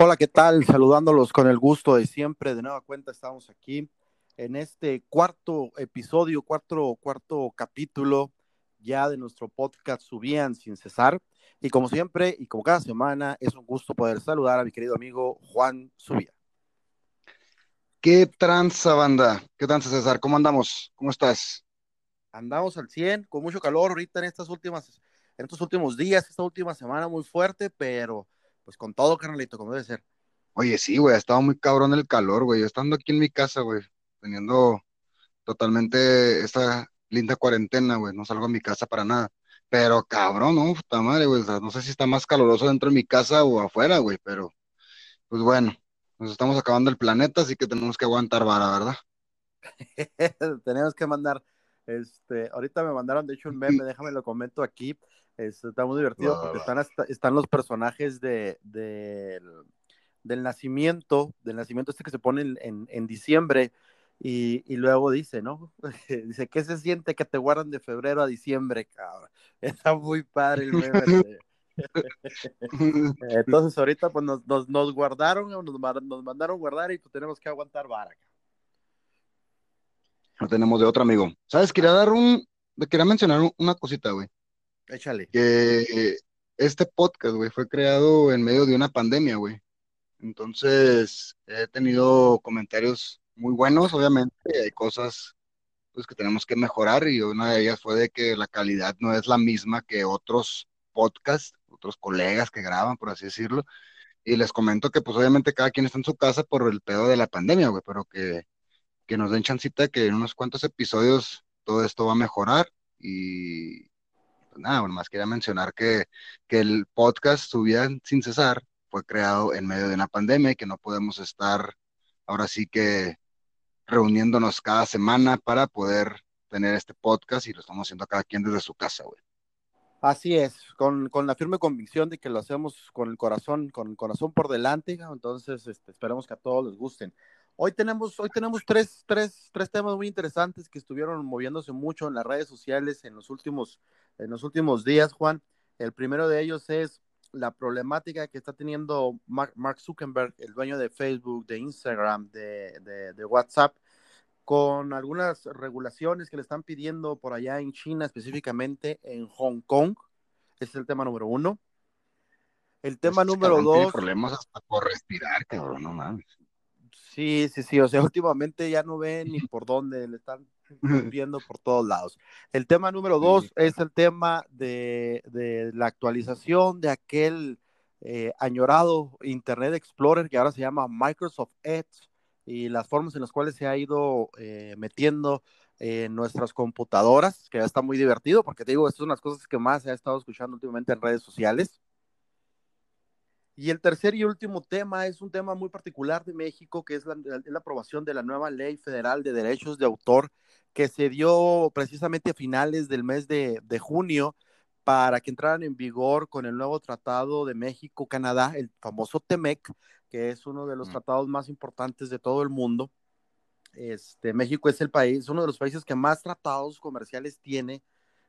Hola, ¿qué tal? Saludándolos con el gusto de siempre. De nueva cuenta estamos aquí en este cuarto episodio, cuarto, cuarto capítulo ya de nuestro podcast Subían sin cesar. Y como siempre, y como cada semana, es un gusto poder saludar a mi querido amigo Juan Subía. ¿Qué tranza, banda? ¿Qué tranza, César? ¿Cómo andamos? ¿Cómo estás? Andamos al 100, con mucho calor ahorita en estas últimas, en estos últimos días, esta última semana muy fuerte, pero pues con todo, carnalito, como debe ser. Oye, sí, güey, ha estado muy cabrón el calor, güey. Estando aquí en mi casa, güey, teniendo totalmente esta linda cuarentena, güey, no salgo a mi casa para nada. Pero cabrón, no, puta madre, güey, no sé si está más caluroso dentro de mi casa o afuera, güey, pero pues bueno, nos estamos acabando el planeta, así que tenemos que aguantar vara, ¿verdad? tenemos que mandar, este, ahorita me mandaron, de hecho, un meme, déjame lo comento aquí, está muy divertido porque están, están los personajes de, del nacimiento, del nacimiento este que se pone en, en, diciembre, y, y, luego dice, ¿no? dice, ¿qué se siente que te guardan de febrero a diciembre, cabrón? Está muy padre el meme. Entonces ahorita pues nos, nos, nos guardaron, nos, nos, mandaron guardar y pues tenemos que aguantar vara. No tenemos de otro amigo. ¿Sabes? Quería dar un, quería mencionar una cosita, güey. Échale. Que este podcast, güey, fue creado en medio de una pandemia, güey. Entonces, he tenido comentarios muy buenos, obviamente, hay cosas pues que tenemos que mejorar y una de ellas fue de que la calidad no es la misma que otros podcasts, otros colegas que graban, por así decirlo. Y les comento que pues obviamente cada quien está en su casa por el pedo de la pandemia, güey, pero que, que nos den chancita que en unos cuantos episodios todo esto va a mejorar y, nada, bueno, más quería mencionar que, que el podcast Subían sin cesar fue creado en medio de una pandemia y que no podemos estar ahora sí que reuniéndonos cada semana para poder tener este podcast y lo estamos haciendo cada quien desde su casa, güey. Así es, con, con, la firme convicción de que lo hacemos con el corazón, con el corazón por delante, entonces este, esperemos que a todos les gusten. Hoy tenemos, hoy tenemos tres, tres, tres temas muy interesantes que estuvieron moviéndose mucho en las redes sociales en los últimos en los últimos días, Juan. El primero de ellos es la problemática que está teniendo Mark Zuckerberg, el dueño de Facebook, de Instagram, de, de, WhatsApp, con algunas regulaciones que le están pidiendo por allá en China, específicamente en Hong Kong. Ese es el tema número uno. El tema número dos. Tiene problemas hasta por respirar, cabrón, no mames. Sí, sí, sí. O sea, últimamente ya no ven ni por dónde le están viendo por todos lados. El tema número dos es el tema de, la actualización de aquel eh, añorado Internet Explorer que ahora se llama Microsoft Edge y las formas en las cuales se ha ido eh, metiendo en nuestras computadoras, que ya está muy divertido, porque te digo, estas son las cosas que más se ha estado escuchando últimamente en redes sociales. Y el tercer y último tema es un tema muy particular de México, que es la, la, aprobación de la nueva ley federal de derechos de autor que se dio precisamente a finales del mes de, junio para que entraran en vigor con el nuevo tratado de México-Canadá, el famoso TEMEC, que es uno de los tratados más importantes de todo el mundo. Este, México es el país, uno de los países que más tratados comerciales tiene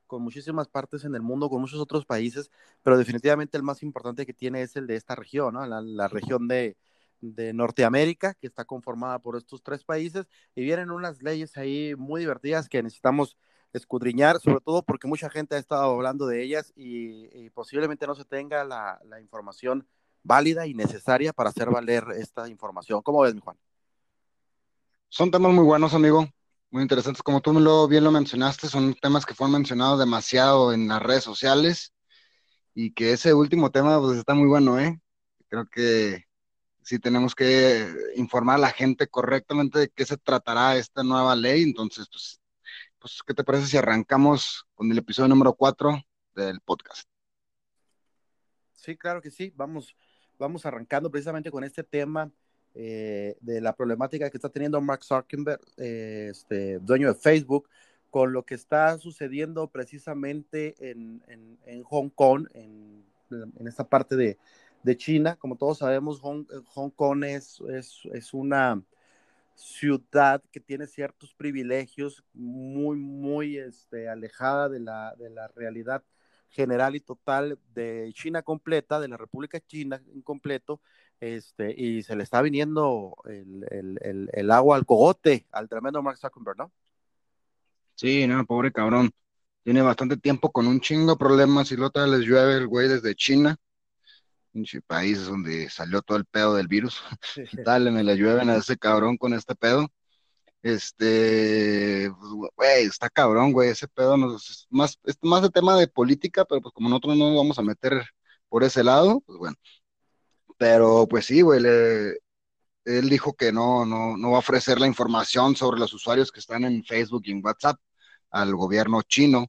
con muchísimas partes en el mundo, con muchos otros países, pero definitivamente el más importante que tiene es el de esta región, ¿no? la región de, de Norteamérica, que está conformada por estos tres países, y vienen unas leyes ahí muy divertidas que necesitamos escudriñar, sobre todo porque mucha gente ha estado hablando de ellas y, posiblemente no se tenga la, información válida y necesaria para hacer valer esta información. ¿Cómo ves, mi Juan? Son temas muy buenos, amigo, muy interesantes. Como tú lo, bien lo mencionaste, son temas que fueron mencionados demasiado en las redes sociales y que ese último tema pues está muy bueno, ¿eh? Creo que sí tenemos que informar a la gente correctamente de qué se tratará esta nueva ley. Entonces, pues, pues ¿qué te parece si arrancamos con el episodio número 4 del podcast? Sí, claro que sí. Vamos, vamos arrancando precisamente con este tema eh, de la problemática que está teniendo Mark Zuckerberg, eh, este, dueño de Facebook, con lo que está sucediendo precisamente en, en Hong Kong, en, en esta parte de, de China. Como todos sabemos, Hong, eh, Kong es, es, una ciudad que tiene ciertos privilegios muy, muy este, alejada de la, de la realidad general y total de China completa, de la República China en completo, este, y se le está viniendo el, el, el, agua al cogote al tremendo Mark Zuckerberg, ¿no? Sí, no, pobre cabrón. Tiene bastante tiempo con un chingo de problemas y otra les llueve el güey desde China, pinche país donde salió todo el pedo del virus. Dale, me le llueven a ese cabrón con este pedo. Este, pues, güey, está cabrón, güey, ese pedo es más, es más de tema de política, pero pues como nosotros no nos vamos a meter por ese lado, pues bueno, pero pues sí, güey, él dijo que no, no, no va a ofrecer la información sobre los usuarios que están en Facebook y en WhatsApp al gobierno chino.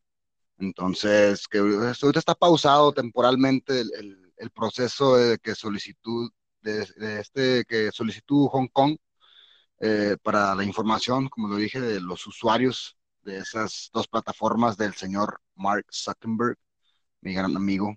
Entonces, que ahorita está pausado temporalmente el, proceso de que solicitud de, este que solicitó Hong Kong eh, para la información, como lo dije, de los usuarios de esas dos plataformas del señor Mark Zuckerberg, mi gran amigo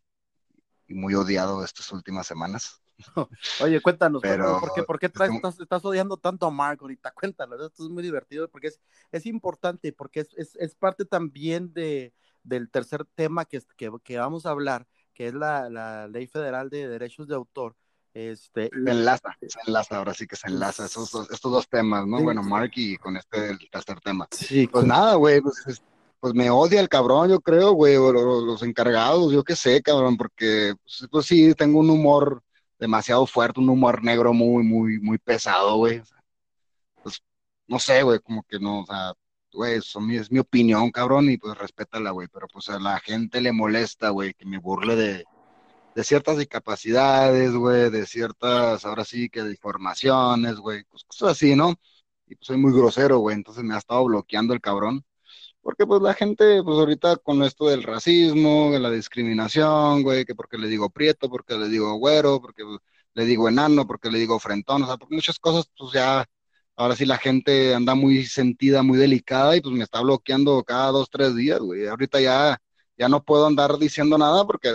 y muy odiado estas últimas semanas. Oye, cuéntanos, ¿por qué, por qué estás, odiando tanto a Mark ahorita? Cuéntanos, esto es muy divertido porque es, es importante, porque es, es, es parte también de, del tercer tema que, que, que, vamos a hablar, que es la, la, Ley Federal de Derechos de Autor. Este, se enlaza, se enlaza, ahora sí que se enlaza esos, estos dos temas, ¿no? bueno, Mark y con este el tercer tema. Sí, pues nada, güey, pues, pues, me odia el cabrón, yo creo, güey, o los, los encargados, yo qué sé, cabrón, porque pues, pues sí, tengo un humor demasiado fuerte, un humor negro muy, muy, muy pesado, güey. pues, no sé, güey, como que no, o sea, güey, es mi opinión, cabrón, y pues respétala, güey, pero pues a la gente le molesta, güey, que me burle de, de ciertas discapacidades, güey, de ciertas, ahora sí que de informaciones, güey, pues cosas así, ¿no? Y pues soy muy grosero, güey, entonces me ha estado bloqueando el cabrón porque pues la gente, pues ahorita con esto del racismo, de la discriminación, güey, que porque le digo prieto, porque le digo güero, porque le digo enano, porque le digo frentón, o sea, por muchas cosas, pues ya, ahora sí la gente anda muy sentida, muy delicada y pues me está bloqueando cada dos, tres días, güey. Ahorita ya, ya no puedo andar diciendo nada porque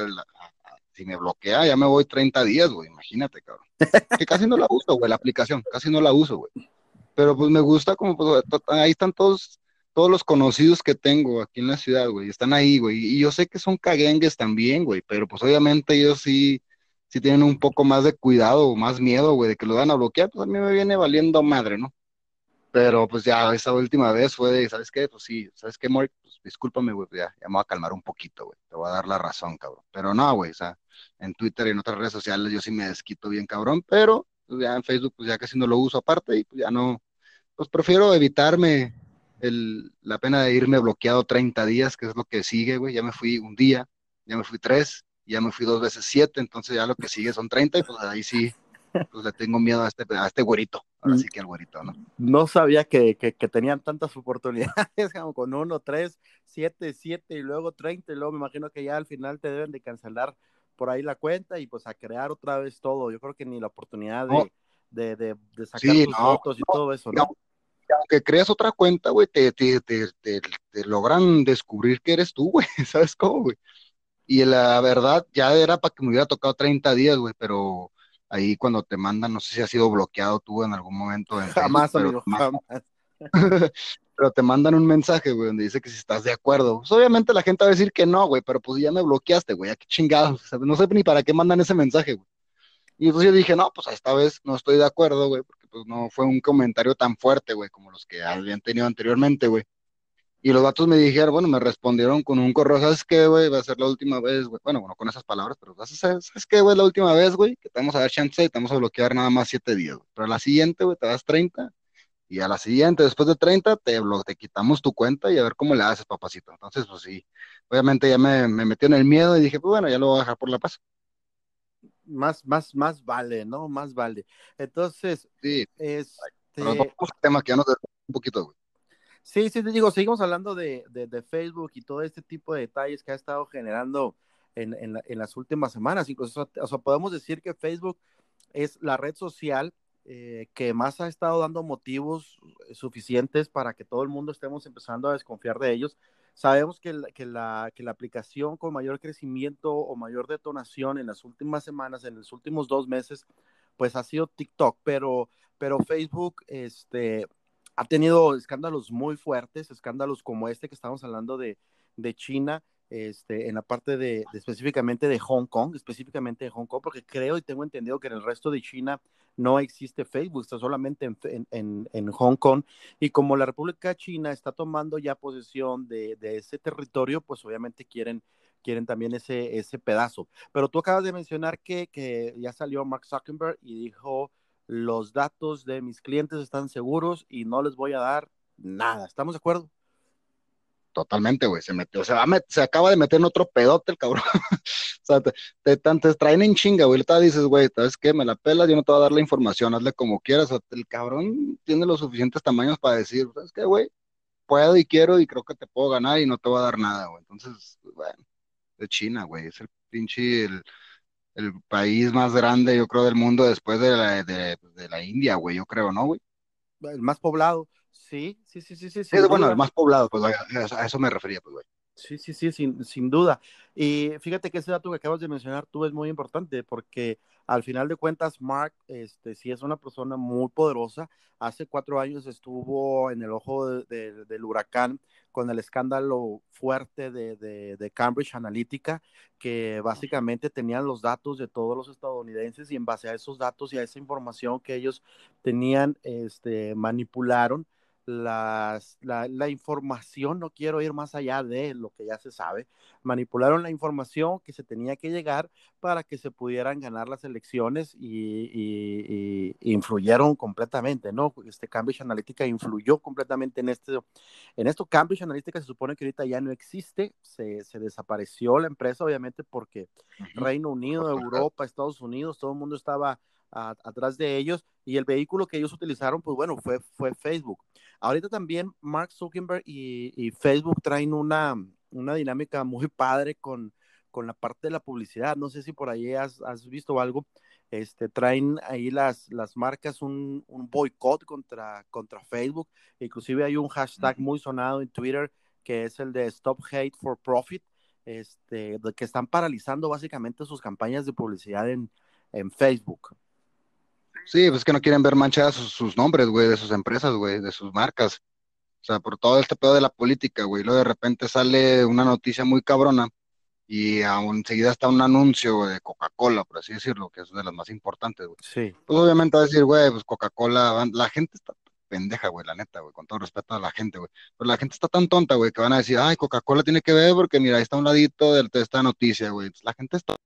si me bloquea ya me voy 30 días, güey, imagínate, cabrón. Que casi no la uso, güey, la aplicación, casi no la uso, güey. Pero pues me gusta como, pues, ahí están todos todos los conocidos que tengo aquí en la ciudad, güey, están ahí, güey. Y yo sé que son caguengues también, güey, pero pues obviamente ellos sí, sí tienen un poco más de cuidado o más miedo, güey, de que lo van a bloquear, pues a mí me viene valiendo madre, ¿no? Pero pues ya esa última vez fue de, ¿sabes qué? Pues sí, ¿sabes qué, Mark? Pues discúlpame, güey, ya, ya me voy a calmar un poquito, güey, te voy a dar la razón, cabrón. Pero no, güey, o sea, en Twitter y en otras redes sociales yo sí me desquito bien, cabrón, pero pues, ya en Facebook pues ya casi no lo uso aparte y pues ya no, pues prefiero evitarme el, la pena de irme bloqueado 30 días, que es lo que sigue, güey. Ya me fui un día, ya me fui tres, ya me fui dos veces siete, entonces ya lo que sigue son 30 y pues ahí sí, pues le tengo miedo a este, a este güerito, ahora mm. sí que al güerito, ¿no? No sabía que, que, tenían tantas oportunidades, como con uno, tres, siete, siete y luego 30 y luego me imagino que ya al final te deben de cancelar por ahí la cuenta y pues a crear otra vez todo. Yo creo que ni la oportunidad de, de, de, sacar tus fotos y todo eso, ¿no? aunque creas otra cuenta, güey, te, te, te, te, logran descubrir que eres tú, güey, ¿sabes cómo, güey? Y la verdad, ya era para que me hubiera tocado 30 días, güey, pero ahí cuando te mandan, no sé si has sido bloqueado tú en algún momento. En jamás, amigo, jamás. pero te mandan un mensaje, güey, donde dice que si estás de acuerdo. Pues obviamente la gente va a decir que no, güey, pero pues ya me bloqueaste, güey, ¿a qué chingados? no sé ni para qué mandan ese mensaje, güey. Y entonces yo dije, no, pues esta vez no estoy de acuerdo, güey, porque pues no fue un comentario tan fuerte, güey, como los que habían tenido anteriormente, güey. Y los datos me dijeron, bueno, me respondieron con un correo, ¿sabes qué, güey? Va a ser la última vez, güey. Bueno, bueno, con esas palabras, pero vas a ser, ¿sabes qué, güey? La última vez, güey, que te vamos a dar chance y te vamos a bloquear nada más siete días. Pero a la siguiente, güey, te das 30 y a la siguiente, después de 30, te, te quitamos tu cuenta y a ver cómo le haces, papacito. Entonces, pues sí, obviamente ya me, me metió en el miedo y dije, pues bueno, ya lo voy a dejar por la paz más, más, más vale, ¿no? Más vale. Entonces, sí. Este... tema que ya nos un poquito, güey. Sí, sí, te digo, seguimos hablando de, de, Facebook y todo este tipo de detalles que ha estado generando en, en, en las últimas semanas. Incluso, o sea, podemos decir que Facebook es la red social eh, que más ha estado dando motivos suficientes para que todo el mundo estemos empezando a desconfiar de ellos Sabemos que la, que, la, que la aplicación con mayor crecimiento o mayor detonación en las últimas semanas, en los últimos dos meses, pues ha sido TikTok, pero, pero Facebook este, ha tenido escándalos muy fuertes, escándalos como este que estamos hablando de, de China, este, en la parte de, específicamente de Hong Kong, específicamente de Hong Kong, porque creo y tengo entendido que en el resto de China no existe Facebook, está solamente en, Hong Kong. Y como la República China está tomando ya posesión de, ese territorio, pues obviamente quieren, quieren también ese, ese pedazo. Pero tú acabas de mencionar que, que ya salió Mark Zuckerberg y dijo, los datos de mis clientes están seguros y no les voy a dar nada. ¿Estamos de acuerdo? Totalmente, güey, se metió, se, va se acaba de meter en otro pedote el cabrón. o sea, te, te, traen en chinga, güey. Ahorita dices, güey, ¿sabes qué? Me la pelas, yo no te voy a dar la información, hazle como quieras. O el cabrón tiene los suficientes tamaños para decir, ¿sabes qué, güey? Puedo y quiero y creo que te puedo ganar y no te voy a dar nada, güey. Entonces, bueno, de China, güey, es el pinche, el, el, país más grande, yo creo, del mundo después de la, de, de la India, güey, yo creo, ¿no, güey? El más poblado. Sí, sí, sí, sí, sí. Es bueno, el más poblado, pues a eso me refería, pues, güey. Sí, sí, sí, sin, sin duda. Y fíjate que ese dato que acabas de mencionar tú es muy importante porque al final de cuentas, Mark, este, sí es una persona muy poderosa. Hace cuatro años estuvo en el ojo del huracán con el escándalo fuerte de, de, Cambridge Analytica, que básicamente tenían los datos de todos los estadounidenses y en base a esos datos y a esa información que ellos tenían, este, manipularon las, la, la, información, no quiero ir más allá de lo que ya se sabe, manipularon la información que se tenía que llegar para que se pudieran ganar las elecciones y, y, influyeron completamente, ¿no? Este Cambridge Analytica influyó completamente en este, en esto. Cambridge Analytica se supone que ahorita ya no existe, se, se desapareció la empresa, obviamente porque Reino Unido, Europa, Estados Unidos, todo el mundo estaba atrás de ellos y el vehículo que ellos utilizaron, pues bueno, fue, fue Facebook. Ahorita también Mark Zuckerberg y, Facebook traen una, una dinámica muy padre con, con la parte de la publicidad. No sé si por ahí has, visto algo. Este, traen ahí las, las marcas un, un boicot contra, contra Facebook. Inclusive hay un hashtag muy sonado en Twitter que es el de Stop Hate for Profit, este, que están paralizando básicamente sus campañas de publicidad en, en Facebook. Sí, pues que no quieren ver manchadas sus, nombres, güey, de sus empresas, güey, de sus marcas. O sea, por todo este pedo de la política, güey. Luego de repente sale una noticia muy cabrona y aún enseguida está un anuncio de Coca-Cola, por así decirlo, que es de las más importantes, güey. Sí. Pues obviamente va a decir, güey, pues Coca-Cola, la gente está pendeja, güey, la neta, güey, con todo respeto a la gente, güey. Pero la gente está tan tonta, güey, que van a decir, ay, Coca-Cola tiene que ver porque mira, ahí está un ladito de, esta noticia, güey. La gente está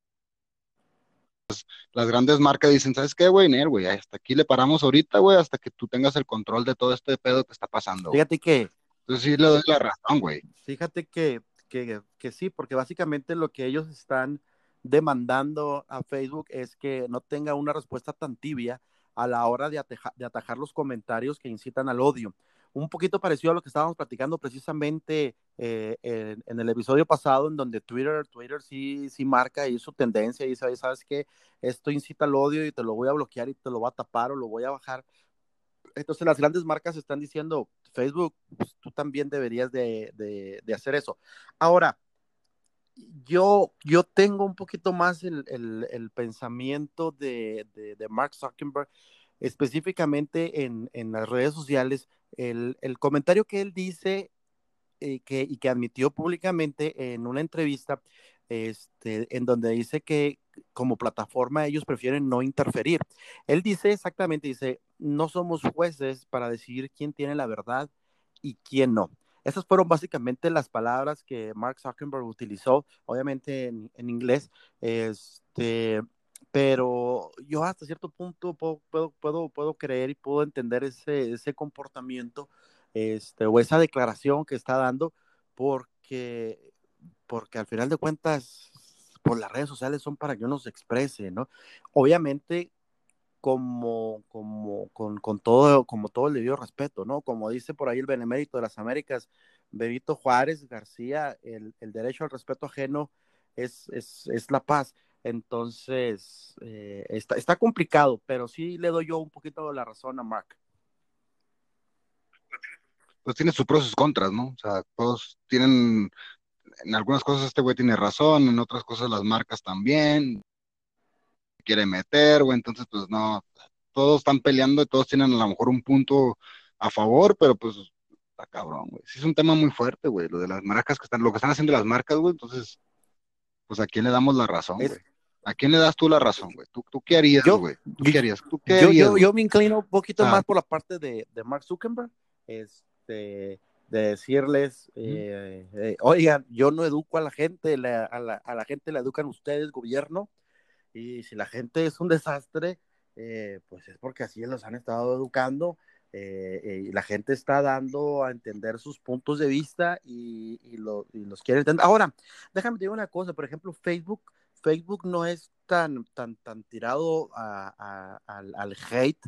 las grandes marcas dicen, ¿sabes qué, güey? Güey, hasta aquí le paramos ahorita, güey, hasta que tú tengas el control de todo este pedo que está pasando. Fíjate que... Entonces sí le doy la razón, güey. Fíjate que, que, que sí, porque básicamente lo que ellos están demandando a Facebook es que no tenga una respuesta tan tibia a la hora de, de atajar los comentarios que incitan al odio un poquito parecido a lo que estábamos platicando precisamente eh, en, el episodio pasado, en donde Twitter, Twitter sí, sí marca ahí su tendencia y dice, sabes que esto incita al odio y te lo voy a bloquear y te lo voy a tapar o lo voy a bajar. Entonces las grandes marcas están diciendo, Facebook, pues, tú también deberías de, hacer eso. Ahora, yo, yo tengo un poquito más el, pensamiento de, de, Mark Zuckerberg, específicamente en, en las redes sociales, el, comentario que él dice eh, que, y que admitió públicamente en una entrevista, este, en donde dice que como plataforma ellos prefieren no interferir. Él dice exactamente, dice, no somos jueces para decidir quién tiene la verdad y quién no. Esas fueron básicamente las palabras que Mark Zuckerberg utilizó, obviamente en, en inglés, este, pero yo hasta cierto punto puedo, puedo, puedo, creer y puedo entender ese, ese comportamiento este, o esa declaración que está dando porque, porque al final de cuentas, por pues, las redes sociales son para que uno se exprese, ¿no? Obviamente como, como, con, con, todo, como todo el debido respeto, ¿no? Como dice por ahí el benemérito de las Américas, Benito Juárez García, el, el derecho al respeto ajeno es, es, es la paz. Entonces, eh, está, está complicado, pero sí le doy yo un poquito de la razón a Mark. Pues tiene sus pros y sus contras, ¿no? O sea, todos tienen, en algunas cosas este güey tiene razón, en otras cosas las marcas también, quiere meter, güey, entonces pues no, todos están peleando y todos tienen a lo mejor un punto a favor, pero pues está cabrón, güey. Sí es un tema muy fuerte, güey, lo de las marcas que están, lo que están haciendo las marcas, güey, entonces, pues a quién le damos la razón, güey. ¿A quién le das tú la razón, güey? ¿Tú, ¿Tú, qué harías, güey? ¿Tú qué harías? ¿Tú qué harías, yo, yo, me inclino un poquito ah. más por la parte de, de Mark Zuckerberg, este, de decirles, eh, eh, oigan, yo no educo a la gente, la, a, la, a, la, gente la educan ustedes, gobierno, y si la gente es un desastre, eh, pues es porque así los han estado educando, y la gente está dando a entender sus puntos de vista y, y, lo, y los quiere entender. Ahora, déjame decir una cosa, por ejemplo, Facebook Facebook no es tan, tan, tan tirado a, al, al, hate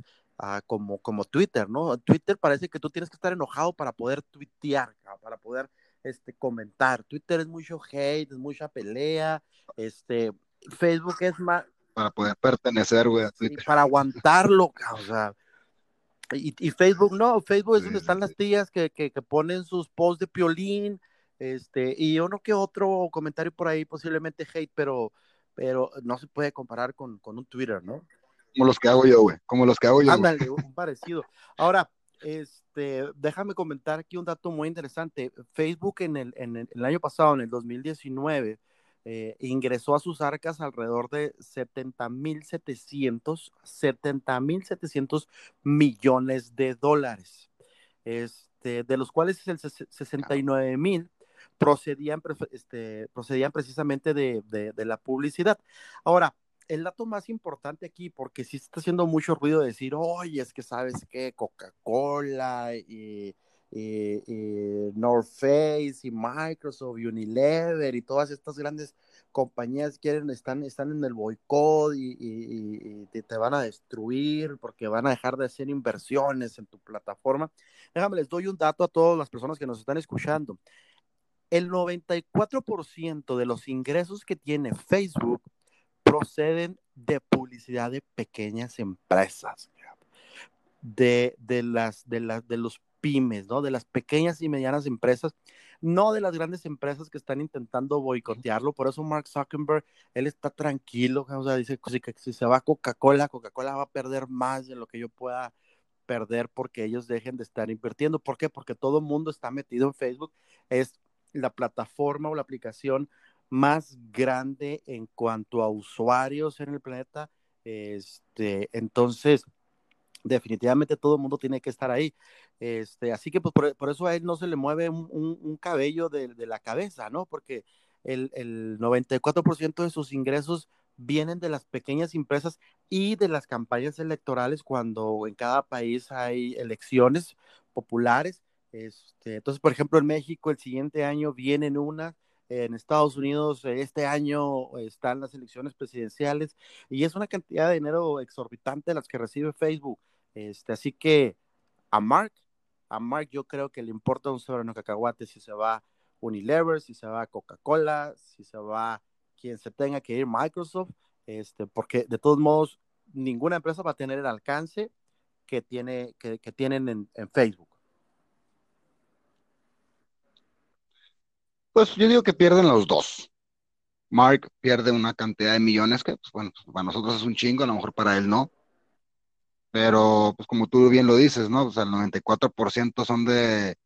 como, como Twitter, ¿no? Twitter parece que tú tienes que estar enojado para poder tuitear, para poder este, comentar. Twitter es mucho hate, es mucha pelea. Este, Facebook es más. Para poder pertenecer, güey, a Twitter. para aguantarlo, o sea. Y, y, Facebook no, Facebook es donde están las tías que, que, que, ponen sus posts de piolín, este, y uno que otro comentario por ahí, posiblemente hate, pero, pero no se puede comparar con, con un Twitter, ¿no? Como los que hago yo, güey, como los que hago yo. Ándale, un parecido. Ahora, este, déjame comentar aquí un dato muy interesante. Facebook en el, en el, año pasado, en el 2019, eh, ingresó a sus arcas alrededor de 70.700, 70.700 millones de dólares, este, de los cuales el 69.000 procedían, este, procedían precisamente de, de, la publicidad. Ahora, el dato más importante aquí, porque sí está haciendo mucho ruido decir, oye, es que sabes que Coca-Cola y, North Face y Microsoft Unilever y todas estas grandes compañías quieren, están, están en el boicot y, y, te, van a destruir porque van a dejar de hacer inversiones en tu plataforma. Déjame, les doy un dato a todas las personas que nos están escuchando el 94% de los ingresos que tiene Facebook proceden de publicidad de pequeñas empresas, de, de, las, de, de los pymes, ¿no? De las pequeñas y medianas empresas, no de las grandes empresas que están intentando boicotearlo. Por eso Mark Zuckerberg, él está tranquilo, o sea, dice que si se va Coca-Cola, Coca-Cola va a perder más de lo que yo pueda perder porque ellos dejen de estar invirtiendo. ¿Por qué? Porque todo el mundo está metido en Facebook. Es la plataforma o la aplicación más grande en cuanto a usuarios en el planeta. Este, entonces, definitivamente todo el mundo tiene que estar ahí. Este, así que pues, por, eso a él no se le mueve un, cabello de, la cabeza, ¿no? Porque el, el 94% de sus ingresos vienen de las pequeñas empresas y de las campañas electorales cuando en cada país hay elecciones populares este, entonces, por ejemplo, en México el siguiente año vienen una, en Estados Unidos este año están las elecciones presidenciales y es una cantidad de dinero exorbitante las que recibe Facebook. Este, así que a Mark, a Mark yo creo que le importa un soberano cacahuate si se va Unilever, si se va Coca-Cola, si se va quien se tenga que ir Microsoft, este, porque de todos modos ninguna empresa va a tener el alcance que, tiene, que, tienen en Facebook. Pues yo digo que pierden los dos. Mark pierde una cantidad de millones que, pues, bueno, pues, para nosotros es un chingo, a lo mejor para él no. Pero, pues como tú bien lo dices, ¿no? O sea, el 94% son de,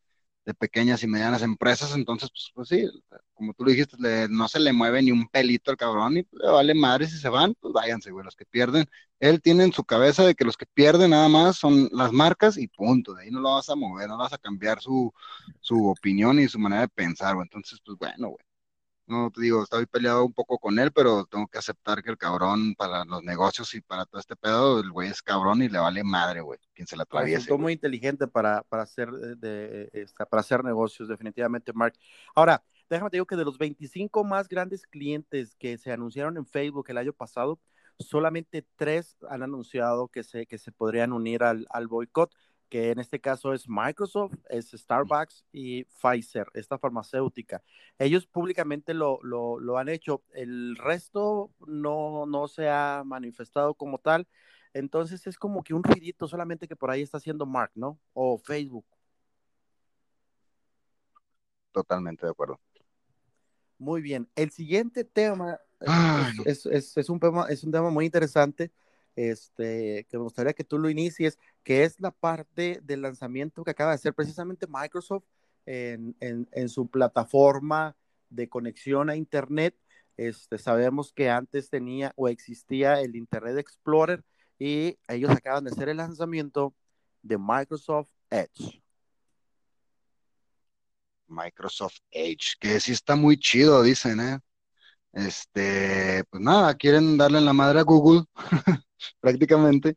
de pequeñas y medianas empresas, entonces, pues, pues sí, como tú lo dijiste, no se le mueve ni un pelito al cabrón y le vale madre si se van, pues váyanse, güey, los que pierden, él tiene en su cabeza de que los que pierden nada más son las marcas y punto, de ahí no lo vas a mover, no vas a cambiar su, su opinión y su manera de pensar, güey, entonces, pues bueno, güey, no te digo, estoy peleado un poco con él, pero tengo que aceptar que el cabrón para los negocios y para todo este pedo, el güey es cabrón y le vale madre, güey, quien se la atraviese. Es muy inteligente para, para, hacer de, para hacer negocios, definitivamente, Mark. Ahora, déjame te digo que de los 25 más grandes clientes que se anunciaron en Facebook el año pasado, solamente tres han anunciado que se, que se podrían unir al, al boicot que en este caso es Microsoft, es Starbucks y Pfizer, esta farmacéutica. Ellos públicamente lo, lo, han hecho, el resto no, no se ha manifestado como tal, entonces es como que un ruidito solamente que por ahí está haciendo Mark, ¿no? O Facebook. Totalmente de acuerdo. Muy bien, el siguiente tema es, es, un tema, es un tema muy interesante este, que me gustaría que tú lo inicies, que es la parte del lanzamiento que acaba de hacer precisamente Microsoft en, en, su plataforma de conexión a Internet. Este, sabemos que antes tenía o existía el Internet Explorer y ellos acaban de hacer el lanzamiento de Microsoft Edge. Microsoft Edge, que sí está muy chido, dicen, ¿eh? Este, pues nada, quieren darle en la madre a Google, prácticamente.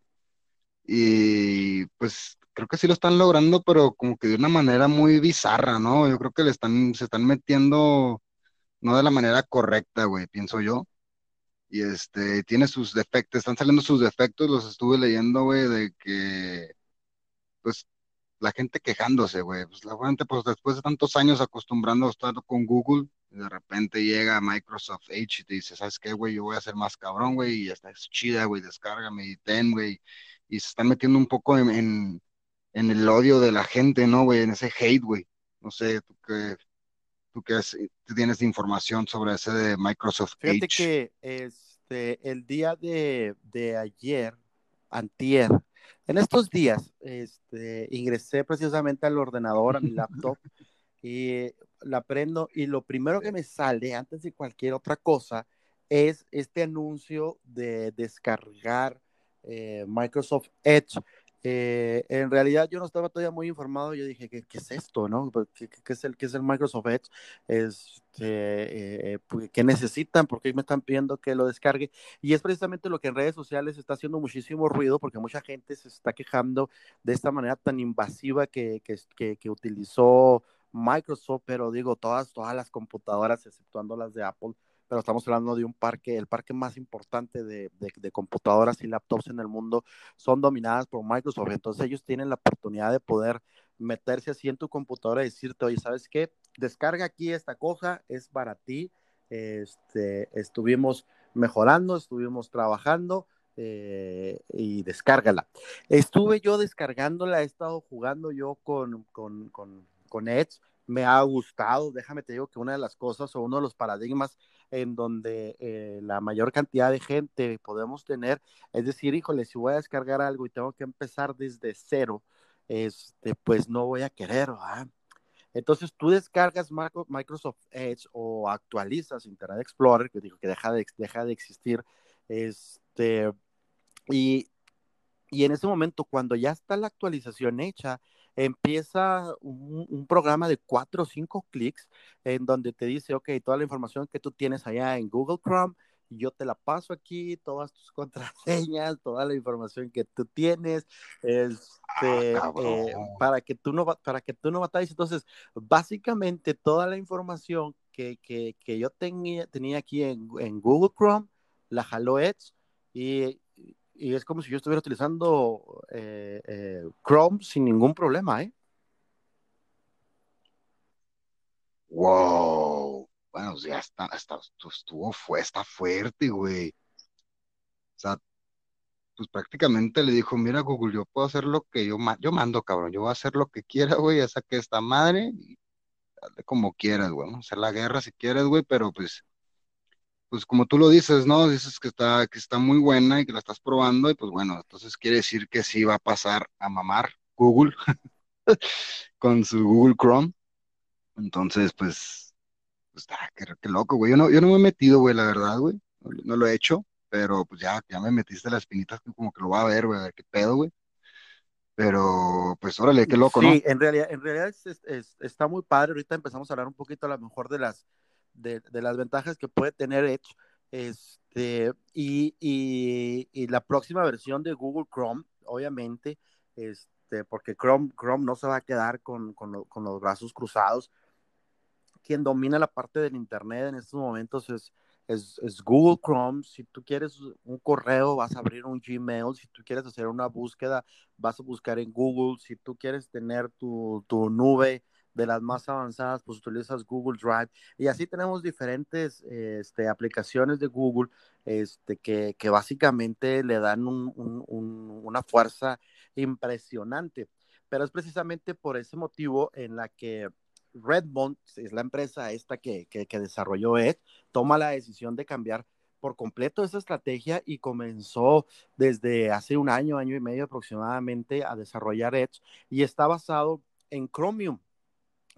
Y pues creo que sí lo están logrando, pero como que de una manera muy bizarra, ¿no? Yo creo que le están, se están metiendo no de la manera correcta, güey, pienso yo. Y este, tiene sus defectos, están saliendo sus defectos, los estuve leyendo, güey, de que, pues, la gente quejándose, güey. Pues la gente, pues después de tantos años acostumbrando a estar con Google, de repente llega Microsoft Edge y te dice, ¿sabes qué, güey? Yo voy a ser más cabrón, güey, y ya está es chida, güey, descárgame y ten, güey. Y se están metiendo un poco en, en, el odio de la gente, ¿no, güey? En ese hate, güey. No sé, tú qué, tú qué tú tienes información sobre ese de Microsoft Fíjate que este, el día de, de ayer, antier, en estos días, este, ingresé precisamente al ordenador, a mi laptop, y la prendo y lo primero que me sale antes de cualquier otra cosa es este anuncio de descargar eh, Microsoft Edge. Eh, en realidad yo no estaba todavía muy informado, yo dije, ¿qué, qué es esto? No? ¿Qué, ¿Qué, es el, ¿Qué es el Microsoft Edge? Este, eh, pues, ¿Qué necesitan? ¿Por qué me están pidiendo que lo descargue? Y es precisamente lo que en redes sociales está haciendo muchísimo ruido porque mucha gente se está quejando de esta manera tan invasiva que, que, que utilizó Microsoft, pero digo, todas, todas las computadoras, exceptuando las de Apple, pero estamos hablando de un parque, el parque más importante de, de, computadoras y laptops en el mundo son dominadas por Microsoft. Entonces ellos tienen la oportunidad de poder meterse así en tu computadora y decirte, oye, ¿sabes qué? Descarga aquí esta cosa, es para ti. Este, estuvimos mejorando, estuvimos trabajando eh, y descárgala. Estuve yo descargándola, he estado jugando yo con, con, con con Edge me ha gustado. Déjame te digo que una de las cosas o uno de los paradigmas en donde eh, la mayor cantidad de gente podemos tener, es decir, híjole, si voy a descargar algo y tengo que empezar desde cero, este, pues no voy a querer, Entonces tú descargas Microsoft Edge o actualizas Internet Explorer, que digo que deja de, deja de existir, este, y, y en ese momento, cuando ya está la actualización hecha, empieza un, programa de cuatro o cinco clics en donde te dice, ok, toda la información que tú tienes allá en Google Chrome, yo te la paso aquí, todas tus contraseñas, toda la información que tú tienes, este, ah, eh, para que tú no para que tú no batalles. Entonces, básicamente toda la información que, que, que yo tenía, tenía aquí en, en, Google Chrome, la jaló Edge y y es como si yo estuviera utilizando eh, eh, Chrome sin ningún problema, ¿eh? Wow. Bueno, ya está, estuvo, fue, está fuerte, güey. O sea, pues prácticamente le dijo, mira Google, yo puedo hacer lo que yo, yo mando, cabrón, yo voy a hacer lo que quiera, güey, ya saqué esta madre, y dale como quieras, güey, hacer la guerra si quieres, güey, pero pues pues como tú lo dices, ¿no? Dices que está, que está muy buena y que la estás probando, y pues bueno, entonces quiere decir que sí va a pasar a mamar Google con su Google Chrome. Entonces, pues, pues qué, loco, güey. Yo no, yo no me he metido, güey, la verdad, güey. No, lo he hecho, pero pues ya, ya me metiste las espinitas, como que lo va a ver, güey, a ver qué pedo, güey. Pero, pues, órale, qué loco, ¿no? Sí, en realidad, en realidad está muy padre. Ahorita empezamos a hablar un poquito a lo mejor de las de, las ventajas que puede tener Edge. Este, y, y, la próxima versión de Google Chrome, obviamente, este, porque Chrome, Chrome no se va a quedar con, con, con los brazos cruzados. Quien domina la parte del Internet en estos momentos es, es, es, Google Chrome. Si tú quieres un correo, vas a abrir un Gmail. Si tú quieres hacer una búsqueda, vas a buscar en Google. Si tú quieres tener tu, tu nube de las más avanzadas, pues utilizas Google Drive. Y así tenemos diferentes este, aplicaciones de Google este, que, que básicamente le dan un, un, una fuerza impresionante. Pero es precisamente por ese motivo en la que Redmond, es la empresa esta que, que, que desarrolló Edge, toma la decisión de cambiar por completo esa estrategia y comenzó desde hace un año, año y medio aproximadamente a desarrollar Edge y está basado en Chromium,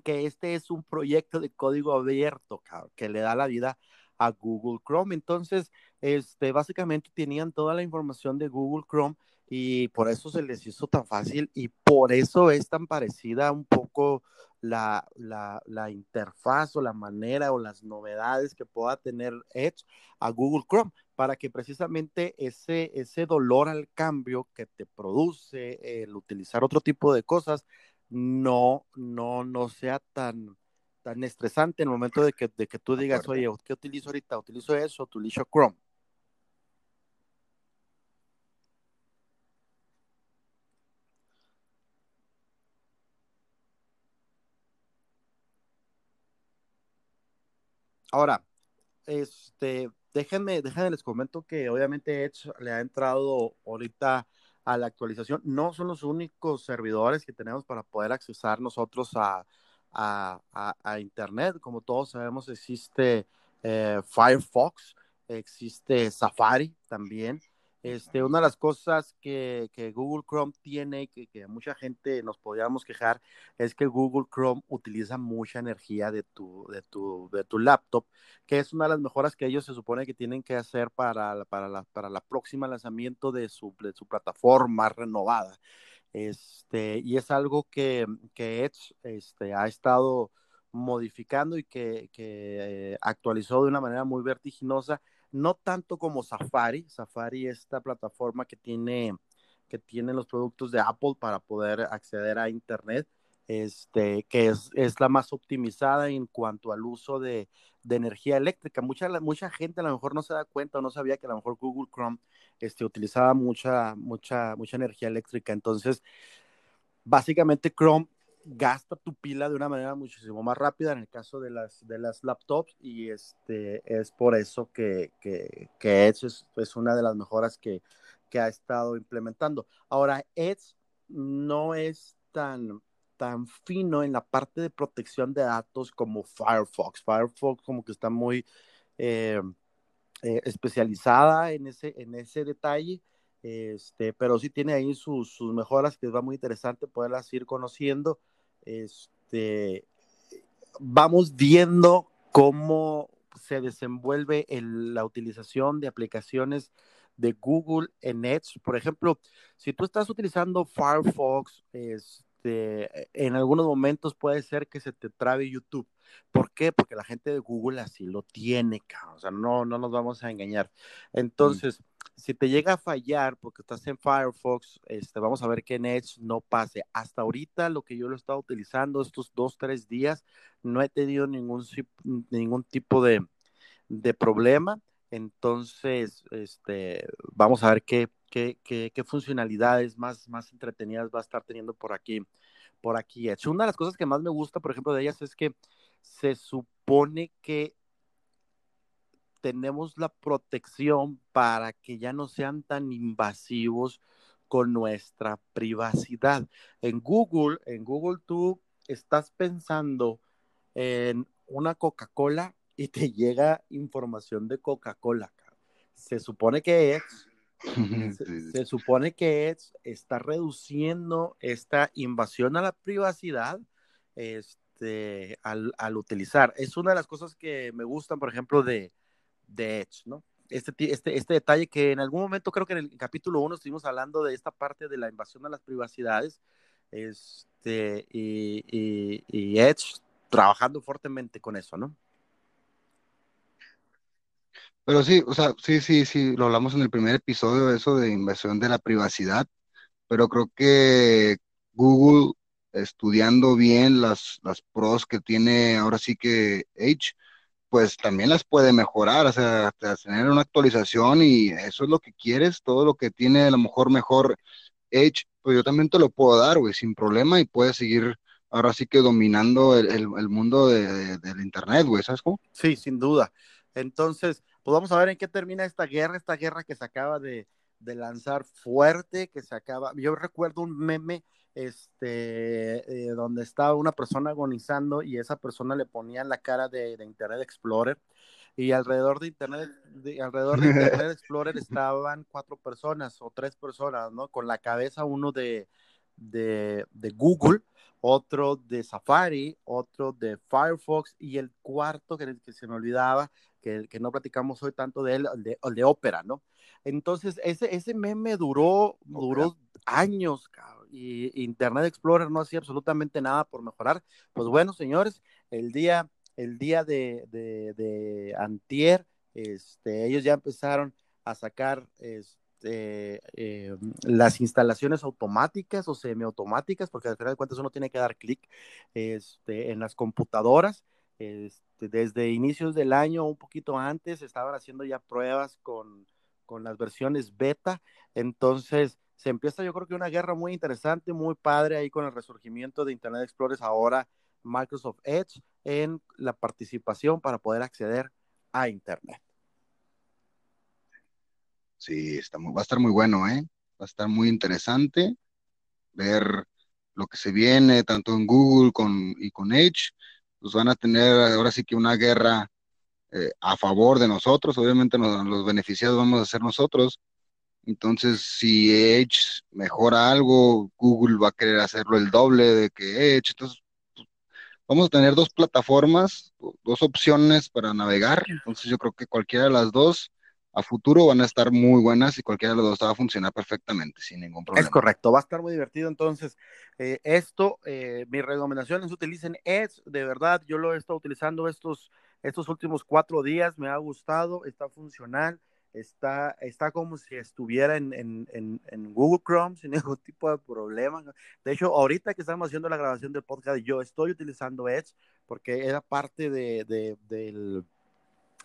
que este es un proyecto de código abierto que le da la vida a Google Chrome. Entonces, este, básicamente tenían toda la información de Google Chrome y por eso se les hizo tan fácil y por eso es tan parecida un poco la, la, interfaz o la manera o las novedades que pueda tener Edge a Google Chrome para que precisamente ese, ese dolor al cambio que te produce el utilizar otro tipo de cosas no, no, no sea tan, tan estresante en el momento de que, de que tú digas, oye, ¿qué utilizo ahorita? ¿Utilizo eso? ¿Utilizo Chrome? Ahora, este, déjenme, déjenme les comento que obviamente Edge le ha entrado ahorita a la actualización. No son los únicos servidores que tenemos para poder accesar nosotros a, a, Internet. Como todos sabemos, existe eh, Firefox, existe Safari también. Este, una de las cosas que, Google Chrome tiene y que, mucha gente nos podríamos quejar es que Google Chrome utiliza mucha energía de tu, de tu, de tu laptop, que es una de las mejoras que ellos se supone que tienen que hacer para, para, la, para la próxima lanzamiento de su, de su plataforma renovada. Este, y es algo que, que Edge este, ha estado modificando y que, que eh, actualizó de una manera muy vertiginosa no tanto como Safari. Safari es esta plataforma que tiene, que tiene los productos de Apple para poder acceder a Internet, este, que es, es la más optimizada en cuanto al uso de, de, energía eléctrica. Mucha, mucha gente a lo mejor no se da cuenta o no sabía que a lo mejor Google Chrome este, utilizaba mucha, mucha, mucha energía eléctrica. Entonces, básicamente Chrome gasta tu pila de una manera muchísimo más rápida en el caso de las, de las laptops y este, es por eso que, que, Edge es, una de las mejoras que, que, ha estado implementando. Ahora, Edge no es tan, tan fino en la parte de protección de datos como Firefox. Firefox como que está muy eh, eh, especializada en ese, en ese detalle. Este, pero sí tiene ahí sus, sus mejoras que va muy interesante poderlas ir conociendo este, vamos viendo cómo se desenvuelve la utilización de aplicaciones de Google en Edge. Por ejemplo, si tú estás utilizando Firefox, este, en algunos momentos puede ser que se te trabe YouTube. ¿Por qué? Porque la gente de Google así lo tiene, o sea, no, no nos vamos a engañar. Mm. Si te llega a fallar porque estás en Firefox, este, vamos a ver que en Edge no pase. Hasta ahorita lo que yo lo he estado utilizando estos dos, tres días, no he tenido ningún, ningún tipo de, de problema. Entonces, este, vamos a ver qué, qué, qué, qué, funcionalidades más, más entretenidas va a estar teniendo por aquí, por aquí Edge. Una de las cosas que más me gusta, por ejemplo, de ellas es que se supone que tenemos la protección para que ya no sean tan invasivos con nuestra privacidad. En Google, en Google tú estás pensando en una Coca-Cola y te llega información de Coca-Cola. Se supone que es se, supone que es, está reduciendo esta invasión a la privacidad este, al, al, utilizar. Es una de las cosas que me gustan, por ejemplo, de, de Edge, ¿no? Este, este, este detalle que en algún momento creo que en el capítulo 1 estuvimos hablando de esta parte de la invasión a las privacidades este, y, y, Edge trabajando fuertemente con eso, ¿no? Pero sí, o sea, sí, sí, sí, lo hablamos en el primer episodio, eso de invasión de la privacidad, pero creo que Google, estudiando bien las, las pros que tiene ahora sí que Edge, pues también las puede mejorar, o sea, tener una actualización y eso es lo que quieres, todo lo que tiene a lo mejor mejor Edge, pues yo también te lo puedo dar, güey, sin problema y puedes seguir ahora sí que dominando el, mundo del Internet, güey, ¿sabes cómo? Sí, sin duda. Entonces, pues vamos a ver en qué termina esta guerra, esta guerra que se acaba de, de lanzar fuerte, que se acaba, yo recuerdo un meme este, eh, donde estaba una persona agonizando y esa persona le ponía la cara de, Internet Explorer. y alrededor de Internet, alrededor de Internet Explorer estaban cuatro personas o tres personas, ¿no? Con la cabeza uno de, de, Google, otro de Safari, otro de Firefox y el cuarto que, que se me olvidaba, que, que, no platicamos hoy tanto de él, el de, el de Opera, ¿no? Entonces, ese, ese meme duró, duró años, y Internet Explorer no hacía absolutamente nada por mejorar. Pues bueno, señores, el día el día de, antier, este, ellos ya empezaron a sacar este, eh, las instalaciones automáticas o semiautomáticas, porque al final de cuentas uno tiene que dar clic este, en las computadoras. Este, desde inicios del año, un poquito antes, estaban haciendo ya pruebas con, con las versiones beta. Entonces, se empieza yo creo que una guerra muy interesante, muy padre ahí con el resurgimiento de Internet Explorer ahora Microsoft Edge en la participación para poder acceder a Internet. Sí, está va a estar muy bueno, ¿eh? Va a estar muy interesante ver lo que se viene, tanto en Google con, y con Edge. Pues van a tener ahora sí que una guerra eh, a favor de nosotros. Obviamente los beneficiados vamos a ser nosotros. Entonces, si Edge mejora algo, Google va a querer hacerlo el doble de que Edge. Entonces, vamos a tener dos plataformas, dos opciones para navegar. Entonces yo creo que cualquiera de las dos a futuro van a estar muy buenas y cualquiera de las dos va a funcionar perfectamente, sin ningún problema. Es correcto, va a estar muy divertido. Entonces, eh, esto, eh, mi recomendación es utilicen Edge, de verdad, yo lo he estado utilizando estos, estos últimos cuatro días, me ha gustado, está funcional está, está como si estuviera en, en, en, Google Chrome sin ningún tipo de problema. De hecho, ahorita que estamos haciendo la grabación del podcast, yo estoy utilizando Edge porque era parte de, de,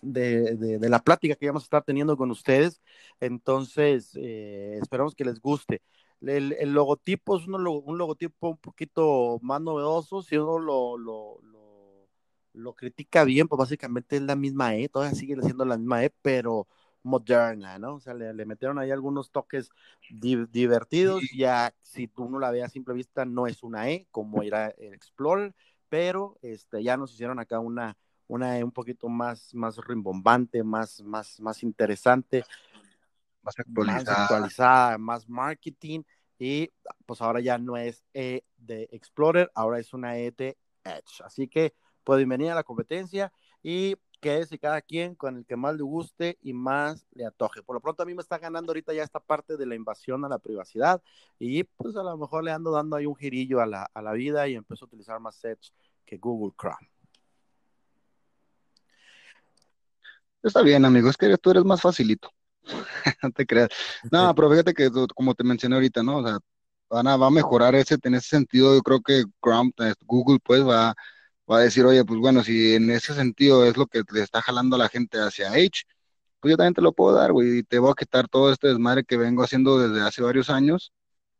de, de la plática que vamos a estar teniendo con ustedes. Entonces, eh, esperamos que les guste. El, el logotipo es un, un, logotipo un poquito más novedoso. Si uno lo, lo, lo, lo, critica bien, pues básicamente es la misma E, todavía sigue siendo la misma E, pero moderna, ¿no? O sea, le, metieron ahí algunos toques divertidos, ya si tú no la veas a simple vista, no es una E, como era el Explorer, pero este, ya nos hicieron acá una, una E un poquito más, más rimbombante, más, más, más interesante, más actualizada. más actualizada, más marketing, y pues ahora ya no es E de Explorer, ahora es una E de Edge. Así que, pues bienvenida a la competencia y quédese cada quien con el que más le guste y más le atoje. Por lo pronto a mí me está ganando ahorita ya esta parte de la invasión a la privacidad y pues a lo mejor le ando dando ahí un girillo a la, a la vida y empiezo a utilizar más sets que Google Chrome. Está bien, amigo, es que tú eres más facilito. no te creas. No, pero fíjate que como te mencioné ahorita, ¿no? O sea, van a, va a mejorar ese, en ese sentido, yo creo que Chrome, eh, Google pues va a va a decir, oye, pues bueno, si en ese sentido es lo que le está jalando a la gente hacia Edge, pues yo también te lo puedo dar, güey, y te voy a quitar todo este desmadre que vengo haciendo desde hace varios años,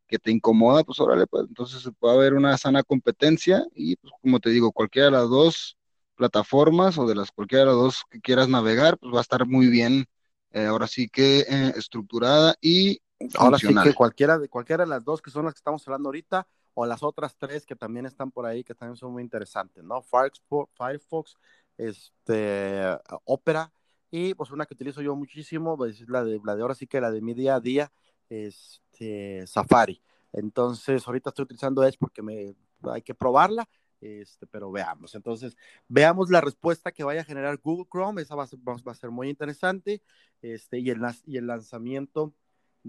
que te incomoda, pues órale, pues entonces puede haber una sana competencia y, pues como te digo, cualquiera de las dos plataformas o de las cualquiera de las dos que quieras navegar, pues va a estar muy bien, eh, ahora sí que eh, estructurada y Ahora sí que cualquiera de cualquiera de las dos que son las que estamos hablando ahorita, o las otras tres que también están por ahí, que también son muy interesantes, ¿no? Firefox, este, Opera, y pues una que utilizo yo muchísimo, pues la de, la de ahora sí que la de mi día a día, este, Safari. Entonces, ahorita estoy utilizando Edge porque me, hay que probarla, este, pero veamos. Entonces, veamos la respuesta que vaya a generar Google Chrome, esa va a ser, va a ser muy interesante, este, y, el, y el lanzamiento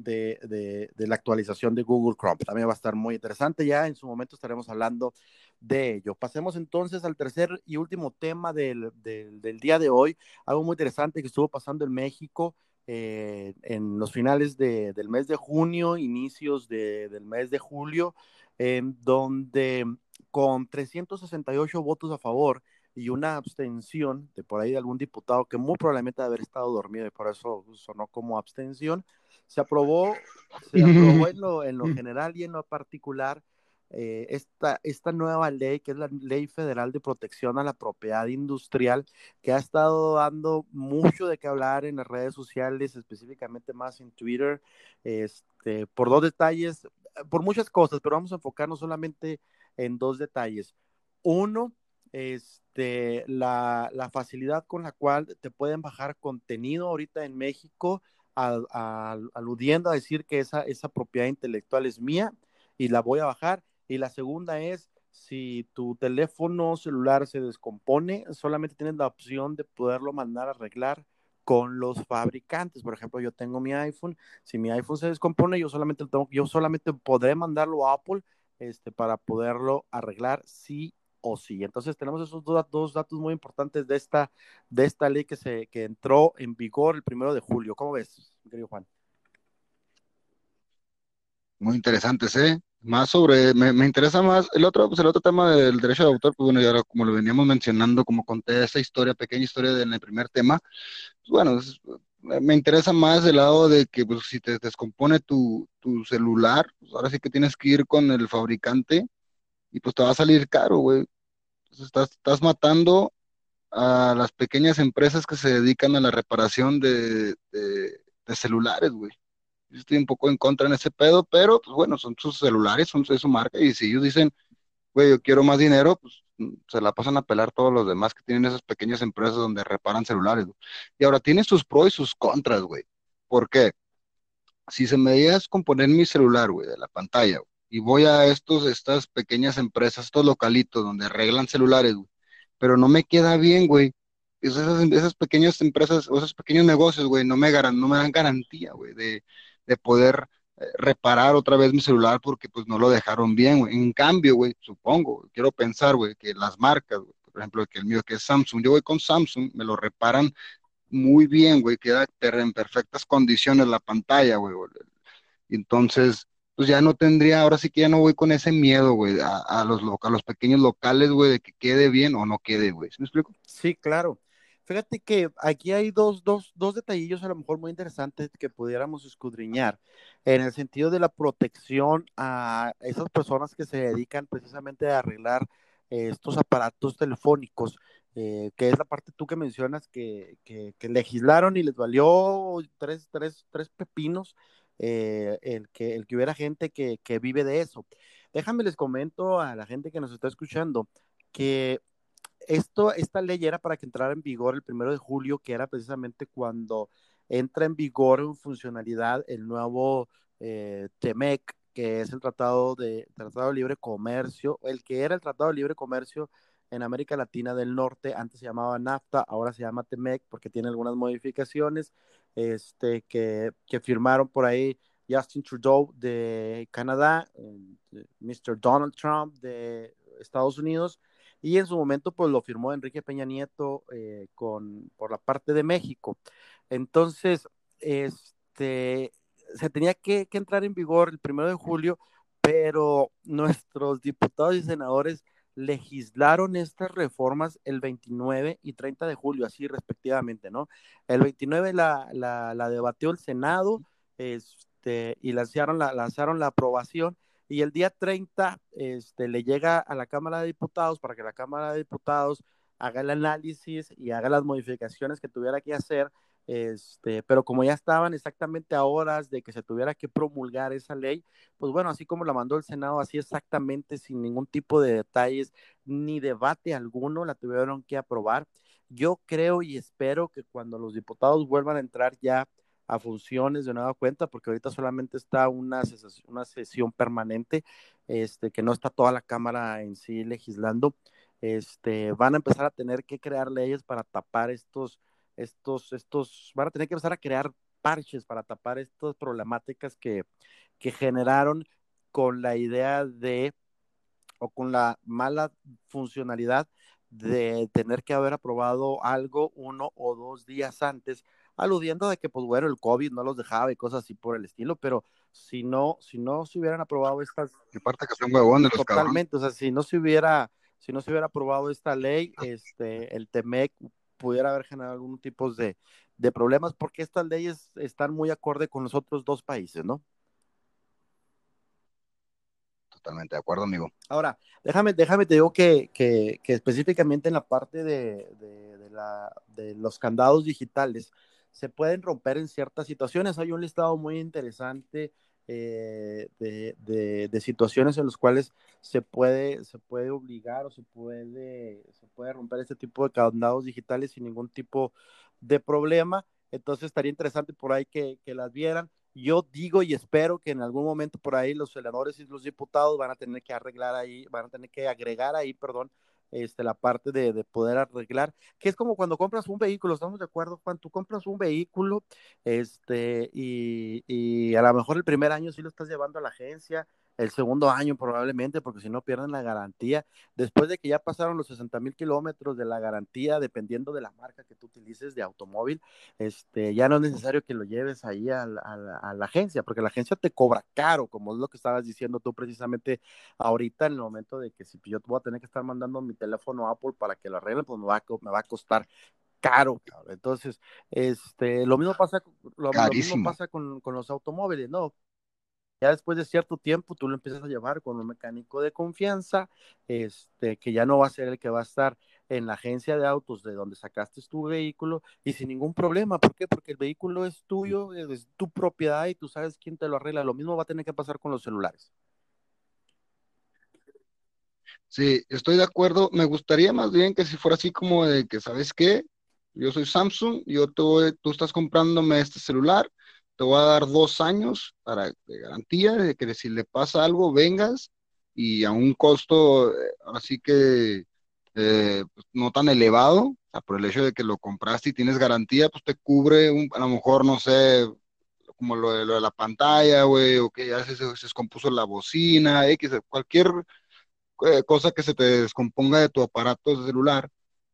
de, la actualización de Google Chrome. También va a estar muy interesante. Ya en su momento estaremos hablando de ello. Pasemos entonces al tercer y último tema del, día de hoy. Algo muy interesante que estuvo pasando en México. Eh, en los finales del mes de junio, inicios del mes de julio, donde con 368 votos a favor y una abstención de por ahí de algún diputado que muy probablemente debe haber estado dormido y por eso sonó como abstención, se aprobó, se aprobó en lo, en lo general y en lo particular eh, esta, esta nueva ley, que es la Ley Federal de Protección a la Propiedad Industrial, que ha estado dando mucho de qué hablar en las redes sociales, específicamente más en Twitter, este, por dos detalles, por muchas cosas, pero vamos a enfocarnos solamente en dos detalles. Uno, este, la, facilidad con la cual te pueden bajar contenido ahorita en México, aludiendo a decir que esa, esa propiedad intelectual es mía y la voy a bajar. Y la segunda es, si tu teléfono celular se descompone, solamente tienes la opción de poderlo mandar a arreglar con los fabricantes. Por ejemplo, yo tengo mi iPhone, si mi iPhone se descompone, yo solamente, yo solamente podré mandarlo a Apple este, para poderlo arreglar sí o sí. Entonces tenemos esos dos, datos muy importantes de esta, de esta ley que, se, que entró en vigor el primero de julio. ¿Cómo ves, querido Juan? Muy interesantes, ¿eh? Más sobre, me, me, interesa más, el otro, pues el otro tema del derecho de autor, pues bueno, ya como lo veníamos mencionando, como conté esa historia, pequeña historia en el primer tema, pues bueno, me interesa más el lado de que pues si te descompone tu, tu celular, pues ahora sí que tienes que ir con el fabricante y pues te va a salir caro, güey. estás, estás matando a las pequeñas empresas que se dedican a la reparación de, de, celulares, güey estoy un poco en contra en ese pedo, pero pues bueno, son sus celulares, son es su marca, y si ellos dicen, güey, yo quiero más dinero, pues se la pasan a pelar todos los demás que tienen esas pequeñas empresas donde reparan celulares. Y ahora tiene sus pros y sus contras, güey. ¿Por qué? Si se me llega a descomponer mi celular, güey, de la pantalla, y voy a estos, estas pequeñas empresas, estos localitos donde arreglan celulares, güey, pero no me queda bien, güey. Esas, esas pequeñas empresas esos pequeños negocios, güey, no me, no me dan garantía, güey, de, de poder eh, reparar otra vez mi celular porque pues no lo dejaron bien, güey. En cambio, güey, supongo, quiero pensar, güey, que las marcas, por ejemplo, que el mío que es Samsung, yo voy con Samsung, me lo reparan muy bien, güey, queda en perfectas condiciones la pantalla, güey. Entonces, pues ya no tendría, ahora sí que ya no voy con ese miedo, güey, a, los, a los pequeños locales, güey, de que quede bien o no quede, güey. ¿Sí me explico? Sí, claro. Fíjate que aquí hay dos, dos, dos detallillos a lo mejor muy interesantes que pudiéramos escudriñar en el sentido de la protección a esas personas que se dedican precisamente a arreglar estos aparatos telefónicos, eh, que es la parte tú que mencionas que, que, legislaron y les valió tres, tres, tres pepinos eh, el, que, el que hubiera gente que, que vive de eso. Déjame les comento a la gente que nos está escuchando que esto, esta ley era para que entrara en vigor el primero de julio, que era precisamente cuando entra en vigor en funcionalidad el nuevo eh, TEMEC, que es el Tratado de, Tratado de Libre Comercio, el que era el Tratado de Libre Comercio en América Latina del Norte, antes se llamaba NAFTA, ahora se llama TEMEC porque tiene algunas modificaciones este, que, que firmaron por ahí Justin Trudeau de Canadá, eh, Mr. Donald Trump de Estados Unidos y en su momento pues lo firmó Enrique Peña Nieto eh, con, por la parte de México. Entonces, este, se tenía que, entrar en vigor el primero de julio, pero nuestros diputados y senadores legislaron estas reformas el 29 y 30 de julio, así respectivamente, ¿no? El 29 la, la, debatió el Senado este, y lanzaron la, lanzaron la aprobación y el día 30 este, le llega a la Cámara de Diputados para que la Cámara de Diputados haga el análisis y haga las modificaciones que tuviera que hacer, este, pero como ya estaban exactamente a horas de que se tuviera que promulgar esa ley, pues bueno, así como la mandó el Senado, así exactamente, sin ningún tipo de detalles ni debate alguno, la tuvieron que aprobar. Yo creo y espero que cuando los diputados vuelvan a entrar ya a funciones de nueva cuenta, porque ahorita solamente está una, una sesión permanente, este, que no está toda la Cámara en sí legislando, este, van a empezar a tener que crear leyes para tapar estos, estos, estos, van a tener que empezar a crear parches para tapar estas problemáticas que, que generaron con la idea de, o con la mala funcionalidad de tener que haber aprobado algo uno o dos días antes aludiendo de que, pues bueno, el COVID no los dejaba y cosas así por el estilo, pero si no, si no se hubieran aprobado estas... Parte que son los Totalmente, o sea, si no se hubiera, si no se hubiera aprobado esta ley, este, el TEMEC pudiera haber generado algún tipo de, de problemas, porque estas leyes están muy acorde con los otros dos países, ¿no? totalmente de acuerdo, amigo. Ahora, déjame, déjame te digo que, que, que específicamente en la parte de, de, de, la, de, los candados digitales, se pueden romper en ciertas situaciones. Hay un listado muy interesante eh, de, situaciones en las cuales se puede, se puede obligar o se puede, se puede romper este tipo de candados digitales sin ningún tipo de problema. Entonces estaría interesante por ahí que, que las vieran. Yo digo y espero que en algún momento por ahí los senadores y los diputados van a tener que arreglar ahí, van a tener que agregar ahí, perdón, este, la parte de, de, poder arreglar, que es como cuando compras un vehículo, estamos de acuerdo, cuando tú compras un vehículo, este, y, y a lo mejor el primer año sí lo estás llevando a la agencia, el segundo año probablemente, porque si no pierden la garantía. Después de que ya pasaron los 60 mil kilómetros de la garantía, dependiendo de la marca que tú utilices de automóvil, este, ya no es necesario que lo lleves ahí a la, a, la, agencia, porque la agencia te cobra caro, como es lo que estabas diciendo tú precisamente ahorita, en el momento de que si yo voy a tener que estar mandando mi teléfono a Apple para que lo arreglen, pues me va a, me va a costar caro, Entonces, este, lo mismo pasa, lo, lo mismo pasa con, con, los automóviles, ¿no? Ya después de cierto tiempo tú lo empiezas a llevar con un mecánico de confianza, este, que ya no va a ser el que va a estar en la agencia de autos de donde sacaste tu vehículo y sin ningún problema. ¿Por qué? Porque el vehículo es tuyo, es tu propiedad y tú sabes quién te lo arregla. Lo mismo va a tener que pasar con los celulares. Sí, estoy de acuerdo. Me gustaría más bien que si fuera así como de que, ¿sabes qué? Yo soy Samsung, yo te tú estás comprándome este celular, te voy a dar dos años para de garantía de que si le pasa algo vengas y a un costo eh, así que eh, pues, no tan elevado, por el hecho de que lo compraste y tienes garantía, pues te cubre un, a lo mejor, no sé, como lo de, lo de la pantalla, güey, o que ya se, se, descompuso la bocina, X, cualquier eh, cosa que se te descomponga de tu aparato celular,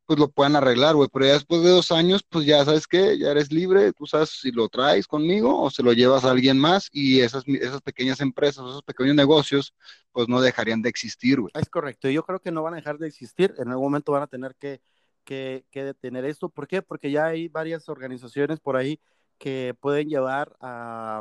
pues lo puedan arreglar, güey. Pero ya después de dos años, pues ya sabes que ya eres libre, tú sabes si lo traes conmigo o se lo llevas a alguien más y esas, esas pequeñas empresas, esos pequeños negocios, pues no dejarían de existir, güey. Es correcto, yo creo que no van a dejar de existir, en algún momento van a tener que, que, detener esto. ¿Por qué? Porque ya hay varias organizaciones por ahí que pueden llevar a,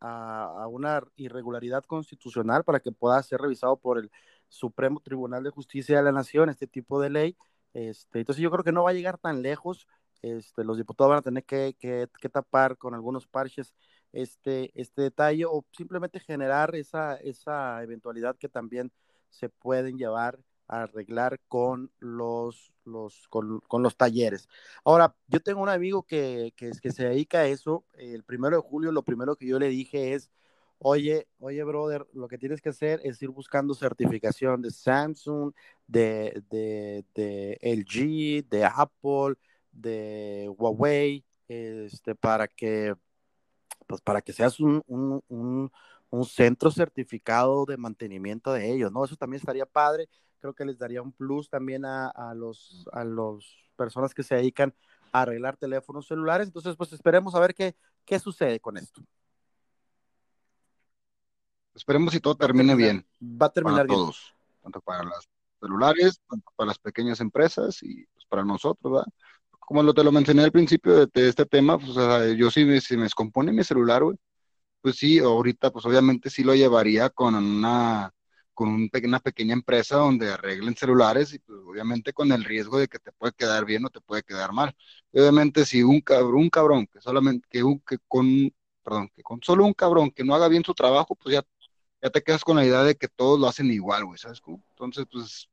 a una irregularidad constitucional para que pueda ser revisado por el Supremo Tribunal de Justicia de la Nación, este tipo de ley este, entonces yo creo que no va a llegar tan lejos. Este, los diputados van a tener que, tapar con algunos parches este, este detalle o simplemente generar esa, esa eventualidad que también se pueden llevar a arreglar con los, los, con, con los talleres. Ahora, yo tengo un amigo que, que, que se dedica a eso. El primero de julio, lo primero que yo le dije es, oye, oye, brother, lo que tienes que hacer es ir buscando certificación de Samsung, de, de, de LG, de Apple, de Huawei, este, para que, pues para que seas un, un, un, un centro certificado de mantenimiento de ellos, ¿no? Eso también estaría padre. Creo que les daría un plus también a, a los, a los personas que se dedican a arreglar teléfonos celulares. Entonces, pues esperemos a ver qué, qué sucede con esto. Esperemos si todo termine bien. Va a terminar para todos, tanto para los celulares, tanto para las pequeñas empresas y pues, para nosotros, ¿verdad? Como lo, te lo mencioné al principio de, este tema, pues, yo si me, si me descompone mi celular, güey, pues sí, ahorita pues obviamente sí lo llevaría con una con una pequeña empresa donde arreglen celulares y pues obviamente con el riesgo de que te puede quedar bien o te puede quedar mal. Obviamente si un cabrón, un cabrón que solamente que, un, que con perdón, que con solo un cabrón que no haga bien su trabajo, pues ya ya te quedas con la idea de que todos lo hacen igual, güey, ¿sabes cómo? Entonces, pues,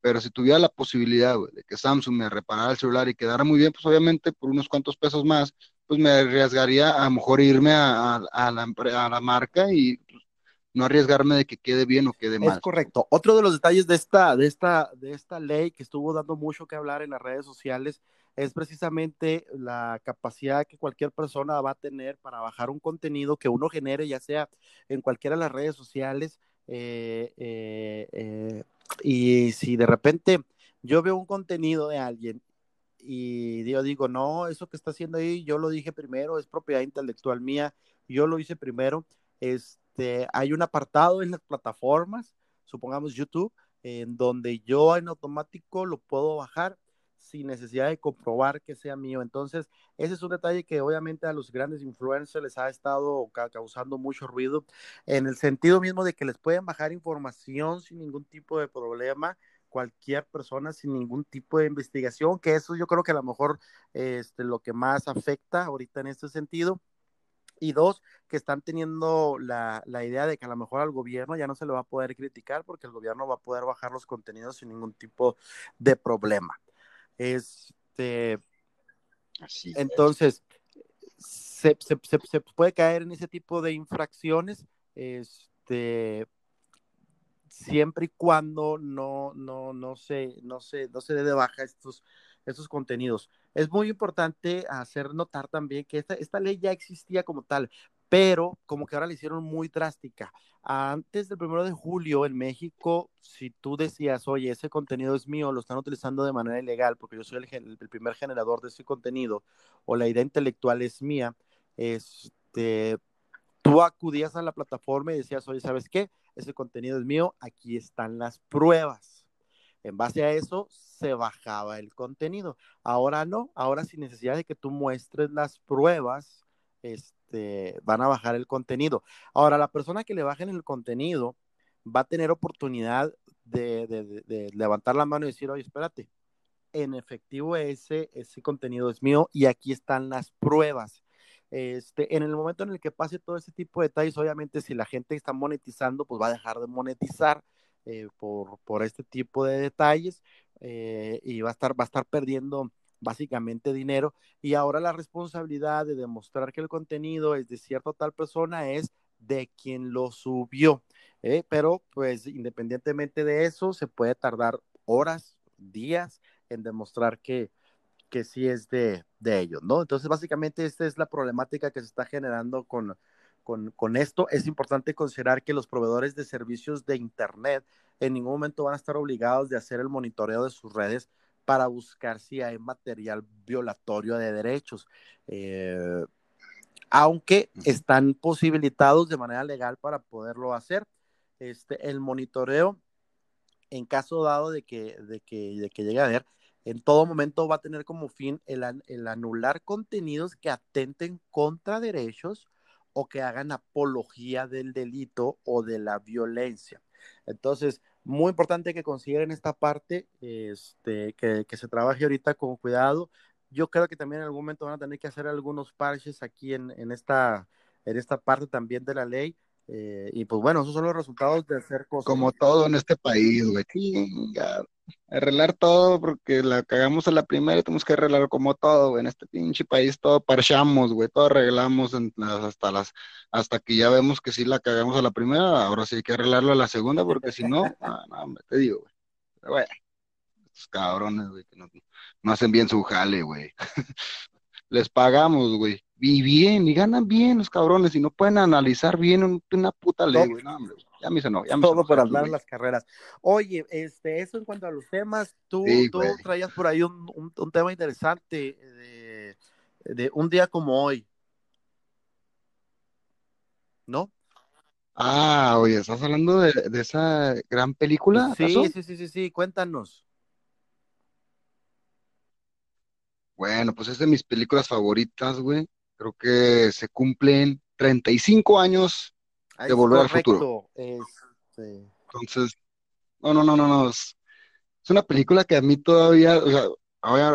pero si tuviera la posibilidad, güey, de que Samsung me reparara el celular y quedara muy bien, pues obviamente por unos cuantos pesos más, pues me arriesgaría a lo mejor irme a, a, la, a la marca y pues, no arriesgarme de que quede bien o quede mal. Es correcto. Otro de los detalles de esta, de esta, de esta ley que estuvo dando mucho que hablar en las redes sociales es precisamente la capacidad que cualquier persona va a tener para bajar un contenido que uno genere, ya sea en cualquiera de las redes sociales. Eh, eh, eh, y si de repente yo veo un contenido de alguien y yo digo, no, eso que está haciendo ahí, yo lo dije primero, es propiedad intelectual mía, yo lo hice primero. Este, hay un apartado en las plataformas, supongamos YouTube, en donde yo en automático lo puedo bajar sin necesidad de comprobar que sea mío. Entonces, ese es un detalle que obviamente a los grandes influencers les ha estado causando mucho ruido, en el sentido mismo de que les pueden bajar información sin ningún tipo de problema cualquier persona sin ningún tipo de investigación, que eso yo creo que a lo mejor este, lo que más afecta ahorita en este sentido. Y dos, que están teniendo la, la, idea de que a lo mejor al gobierno ya no se le va a poder criticar porque el gobierno va a poder bajar los contenidos sin ningún tipo de problema. Este, Así entonces, se, se, se, se, puede caer en ese tipo de infracciones, este, siempre y cuando no, no, no, se, no, se, no se dé de baja estos, estos contenidos. Es muy importante hacer notar también que esta, esta ley ya existía como tal, pero como que ahora la hicieron muy drástica. Antes del primero de julio en México, si tú decías, oye, ese contenido es mío, lo están utilizando de manera ilegal porque yo soy el, el primer generador de ese contenido o la idea intelectual es mía, este, tú acudías a la plataforma y decías, oye, ¿sabes qué? Ese contenido es mío, aquí están las pruebas en base a eso se bajaba el contenido. Ahora no, ahora sin necesidad de que tú muestres las pruebas, este, van a bajar el contenido. Ahora, la persona que le bajen el contenido va a tener oportunidad de, levantar la mano y decir, oye, espérate, en efectivo ese, ese contenido es mío y aquí están las pruebas. Este, en el momento en el que pase todo ese tipo de detalles, obviamente si la gente está monetizando, pues va a dejar de monetizar eh, por, por, este tipo de detalles eh, y va a, estar, va a estar perdiendo básicamente dinero y ahora la responsabilidad de demostrar que el contenido es de cierta tal persona es de quien lo subió, ¿eh? pero pues independientemente de eso se puede tardar horas, días en demostrar que, que sí es de, de ellos, ¿no? Entonces básicamente esta es la problemática que se está generando con, con, esto, es importante considerar que los proveedores de servicios de Internet en ningún momento van a estar obligados de hacer el monitoreo de sus redes para buscar si hay material violatorio de derechos, eh, aunque están posibilitados de manera legal para poderlo hacer. Este, el monitoreo, en caso dado de que, de que, de que llegue a haber, en todo momento va a tener como fin el, el anular contenidos que atenten contra derechos o que hagan apología del delito o de la violencia. Entonces, muy importante que consideren esta parte, este, que, que, se trabaje ahorita con cuidado. Yo creo que también en algún momento van a tener que hacer algunos parches aquí en, en esta, en esta parte también de la ley. Eh, y pues bueno, esos son los resultados de hacer cosas. Como todo en este país, güey arreglar todo porque la cagamos a la primera y tenemos que arreglar como todo, güey. En este pinche país todo parchamos, güey, todo arreglamos hasta las, hasta que ya vemos que sí la cagamos a la primera, ahora sí hay que arreglarlo a la segunda, porque si no, ah, no, te digo, güey. Pero, güey, estos cabrones, güey, que no, no hacen bien su jale, güey. Les pagamos, güey. Y bien, y ganan bien los cabrones, y no pueden analizar bien una puta ley, güey. No, hombre, ya me no, ya me Todo por hablar las carreras. Oye, este, eso en cuanto a los temas, tú, tú traías por ahí un, un, tema interesante de, de, un día como hoy. ¿No? Ah, oye, ¿estás hablando de, de esa gran película? Sí, sí, sí, sí, sí, cuéntanos. Bueno, pues es de mis películas favoritas, güey. Creo que se cumplen 35 años de volver al futuro. Este. Entonces, no, no, no, no, no. Es, una película que a mí todavía, o sea,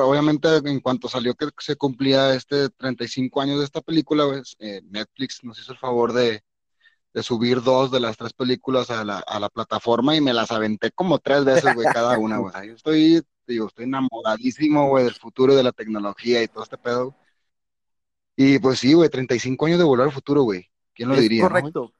obviamente en cuanto salió que se cumplía este 35 años de esta película, pues, eh, Netflix nos hizo el favor de, subir dos de las tres películas a la, a la plataforma y me las aventé como tres veces, güey, cada una, güey. Yo estoy, digo, estoy enamoradísimo, güey, del futuro de la tecnología y todo este pedo. Y pues sí, güey, 35 años de volver al futuro, güey. ¿Quién lo diría? Correcto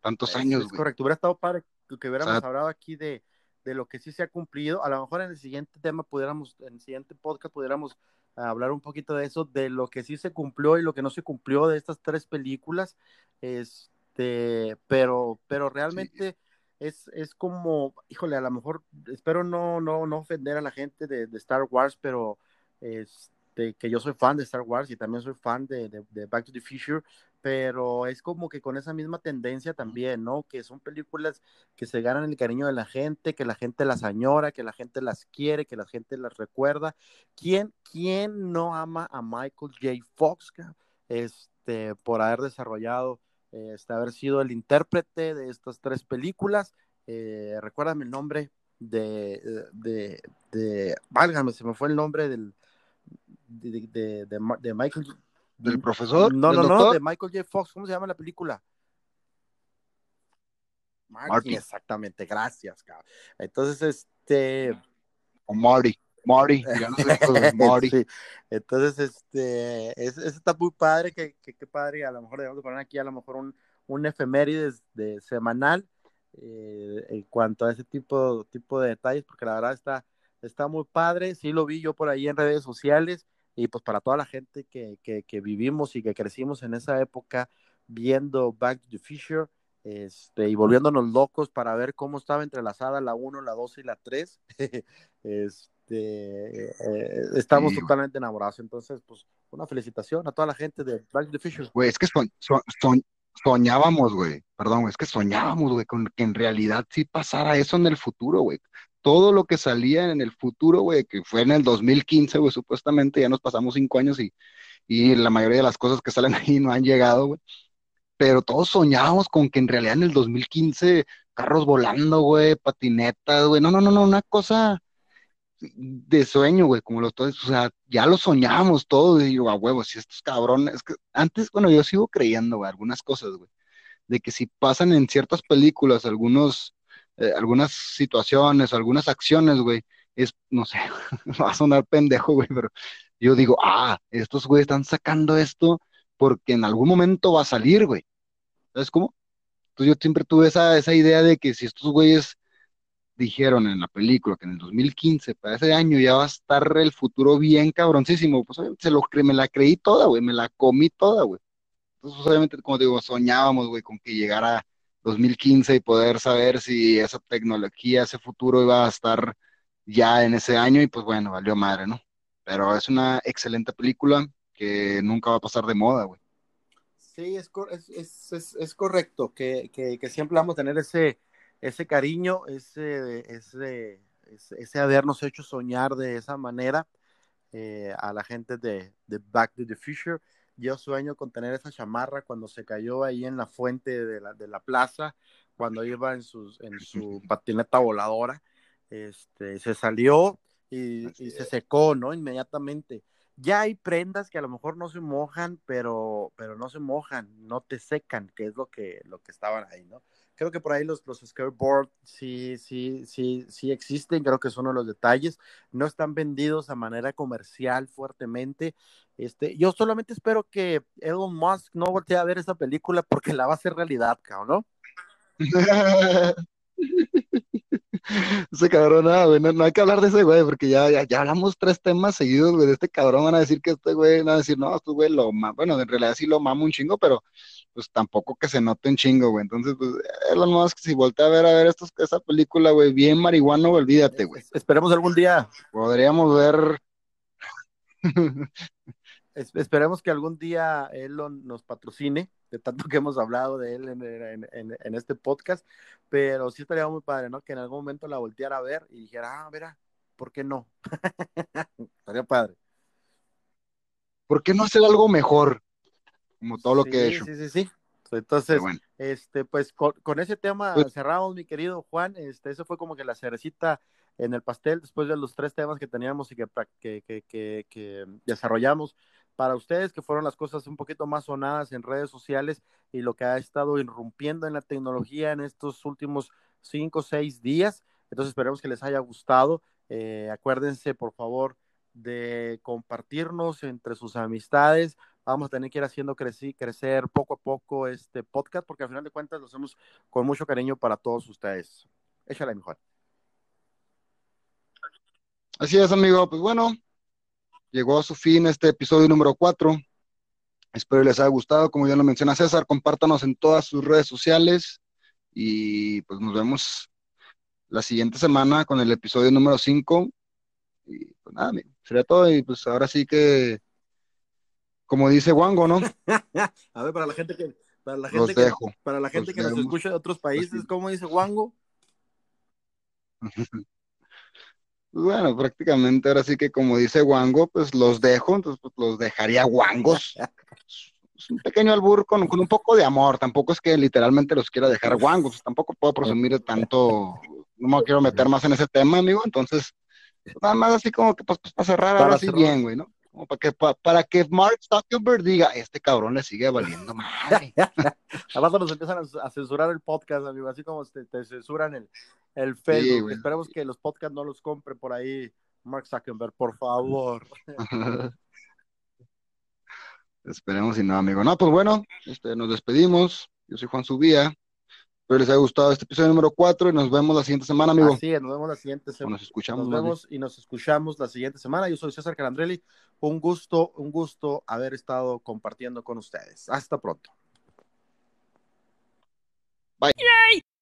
tantos años. Es correcto, hubiera estado padre que hubiéramos hablado aquí de, de, lo que sí se ha cumplido. A lo mejor en el siguiente tema pudiéramos, en el siguiente podcast pudiéramos hablar un poquito de eso, de lo que sí se cumplió y lo que no se cumplió de estas tres películas. Este, pero, pero realmente es, es como, híjole, a lo mejor espero no, no, no ofender a la gente de, de Star Wars, pero este, que yo soy fan de Star Wars y también soy fan de, de, de Back to the Future, pero es como que con esa misma tendencia también, ¿no? Que son películas que se ganan el cariño de la gente, que la gente las añora, que la gente las quiere, que la gente las recuerda. ¿Quién, quién no ama a Michael J. Fox este, por haber desarrollado, este, haber sido el intérprete de estas tres películas? Eh, recuérdame el nombre de, de, de, válgame, se me fue el nombre del, de, de, de Michael ¿Del profesor? No, ¿Del no, no, de Michael J. Fox. ¿Cómo se llama la película? Martin, Martin. exactamente, gracias, cabrón. Entonces, este. O Marty. Marty. Ya no sé, Marty. Sí. Entonces, este, es, es- está muy padre, que, que, que padre, a lo mejor debemos de poner aquí a lo mejor un, un efemérides de semanal eh, en cuanto a ese tipo, tipo de detalles, porque la verdad está, está muy padre, sí lo vi yo por ahí en redes sociales, y pues para toda la gente que, que, que vivimos y que crecimos en esa época viendo Back to the Future, este, y volviéndonos locos para ver cómo estaba entrelazada la 1, la 2 y la 3. este, eh, estamos Sí, güey. totalmente enamorados. Entonces, pues, una felicitación a toda la gente de Back to the Future. Güey, es que soñ- so- soñ- soñábamos, güey. Perdón, es que soñábamos, güey, con que en realidad sí pasara eso en el futuro, güey. Todo lo que salía en el futuro, güey, que fue en el 2015, güey, supuestamente, ya nos pasamos cinco años y, y la mayoría de las cosas que salen ahí no han llegado, güey. Pero todos soñábamos con que en realidad en el 2015 carros volando, güey, patinetas, güey. No, no, no, no, una cosa de sueño, güey, como los todos, o sea, ya lo soñábamos todos, y digo, a huevos, si estos cabrones, es que antes, bueno, yo sigo creyendo, güey, algunas cosas, güey, de que si pasan en ciertas películas algunos, eh, algunas situaciones, algunas acciones, güey, es, no sé, va a sonar pendejo, güey, pero yo digo, ah, estos güey están sacando esto porque en algún momento va a salir, güey, ¿sabes cómo? Entonces yo siempre tuve esa, esa idea de que si estos güeyes dijeron en la película que en el 2015, para ese año, ya va a estar el futuro bien cabroncísimo. Pues obviamente se lo me la creí toda, güey, me la comí toda, güey. Entonces, pues, obviamente, como digo, soñábamos, güey, con que llegara 2015 y poder saber si esa tecnología, ese futuro iba a estar ya en ese año y pues bueno, valió madre, ¿no? Pero es una excelente película que nunca va a pasar de moda, güey. Sí, es, es, es, es, correcto, que, que siempre vamos a tener ese, ese cariño, ese, ese, ese, ese habernos hecho soñar de esa manera eh, a la gente de, de Back to the Future. Yo sueño con tener esa chamarra cuando se cayó ahí en la fuente de la, de la plaza, cuando iba en, sus, en su patineta voladora, este, se salió y, se secó, ¿no? Inmediatamente. Ya hay prendas que a lo mejor no se mojan, pero, pero no se mojan, no te secan, que es lo que, lo que estaban ahí, ¿no? Creo que por ahí los, los skateboard sí, sí, sí, sí existen, creo que es uno de los detalles. No están vendidos a manera comercial fuertemente. Este, yo solamente espero que Elon Musk no voltee a ver esa película porque la va a hacer realidad, cabrón, ¿no? Ese cabrón, ah, güey, no, no hay que hablar de ese güey, porque ya, ya, ya hablamos tres temas seguidos, güey, de este cabrón, van a decir que este güey, van a decir, no, este güey lo mama, bueno, en realidad sí lo mama un chingo, pero pues tampoco que se note un chingo, güey, entonces, pues, Elon Musk, si voltea a ver, a ver estos, esa película, güey, bien marihuano, olvídate, güey, Es- esperemos algún día, podríamos ver, esperemos que algún día Elon nos patrocine, de tanto que hemos hablado de él en, en- en- en este podcast, pero sí estaría muy padre, ¿no? Que en algún momento la volteara a ver y dijera, ah, verá, ¿por qué no? estaría padre. ¿por qué no hacer algo mejor? Como todo lo que he hecho, Sí, sí, sí. Entonces, bueno, este, pues con, con ese tema Pues- cerramos, mi querido Juan. Este, eso fue como que la cerecita en el pastel después de los tres temas que teníamos y que, que, que desarrollamos para ustedes, que fueron las cosas un poquito más sonadas en redes sociales y lo que ha estado irrumpiendo en la tecnología en estos últimos cinco o seis días. Entonces, esperemos que les haya gustado. Eh, acuérdense, por favor, de compartirnos entre sus amistades. Vamos a tener que ir haciendo creci- crecer poco a poco este podcast, porque al final de cuentas lo hacemos con mucho cariño para todos ustedes. Échale, mejor. así es, amigo, pues bueno, llegó a su fin este episodio número 4. Espero les haya gustado. Como ya lo menciona César, compártanos en todas sus redes sociales y pues nos vemos la siguiente semana con el episodio número 5. Y pues nada, sería todo. Y pues ahora sí que, como dice Wango, ¿no? A ver, para la gente que, para la Los gente que, dejo. para la gente que nos escucha de otros países, Los- ¿cómo dice Wango? Pues bueno, prácticamente ahora sí que como dice Wango, pues los dejo, entonces pues los dejaría Wangos. Es un pequeño albur con, con un poco de amor, tampoco es que literalmente los quiera dejar Wangos, pues tampoco puedo presumir de tanto, no me quiero meter más en ese tema, amigo, entonces, pues nada más así como que pues, pues, para cerrar Para ahora sí bien, güey, ¿no? Como para que, para que Mark Zuckerberg diga, este cabrón le sigue valiendo madre. Además nos empiezan a, censurar el podcast, amigo, así como te, censuran el, el Facebook. Esperemos que los podcasts no los compre por ahí Mark Zuckerberg, por favor. Esperemos y no, amigo. No, pues bueno, este, nos despedimos. Yo soy Juan Subía. Espero les haya gustado este episodio número 4 y nos vemos la siguiente semana, amigo. Así es, nos vemos la siguiente semana. Nos escuchamos. Nos vemos y nos escuchamos la siguiente semana. Yo soy César Calandrelli. Un gusto, un gusto haber estado compartiendo con ustedes. Hasta pronto. Bye.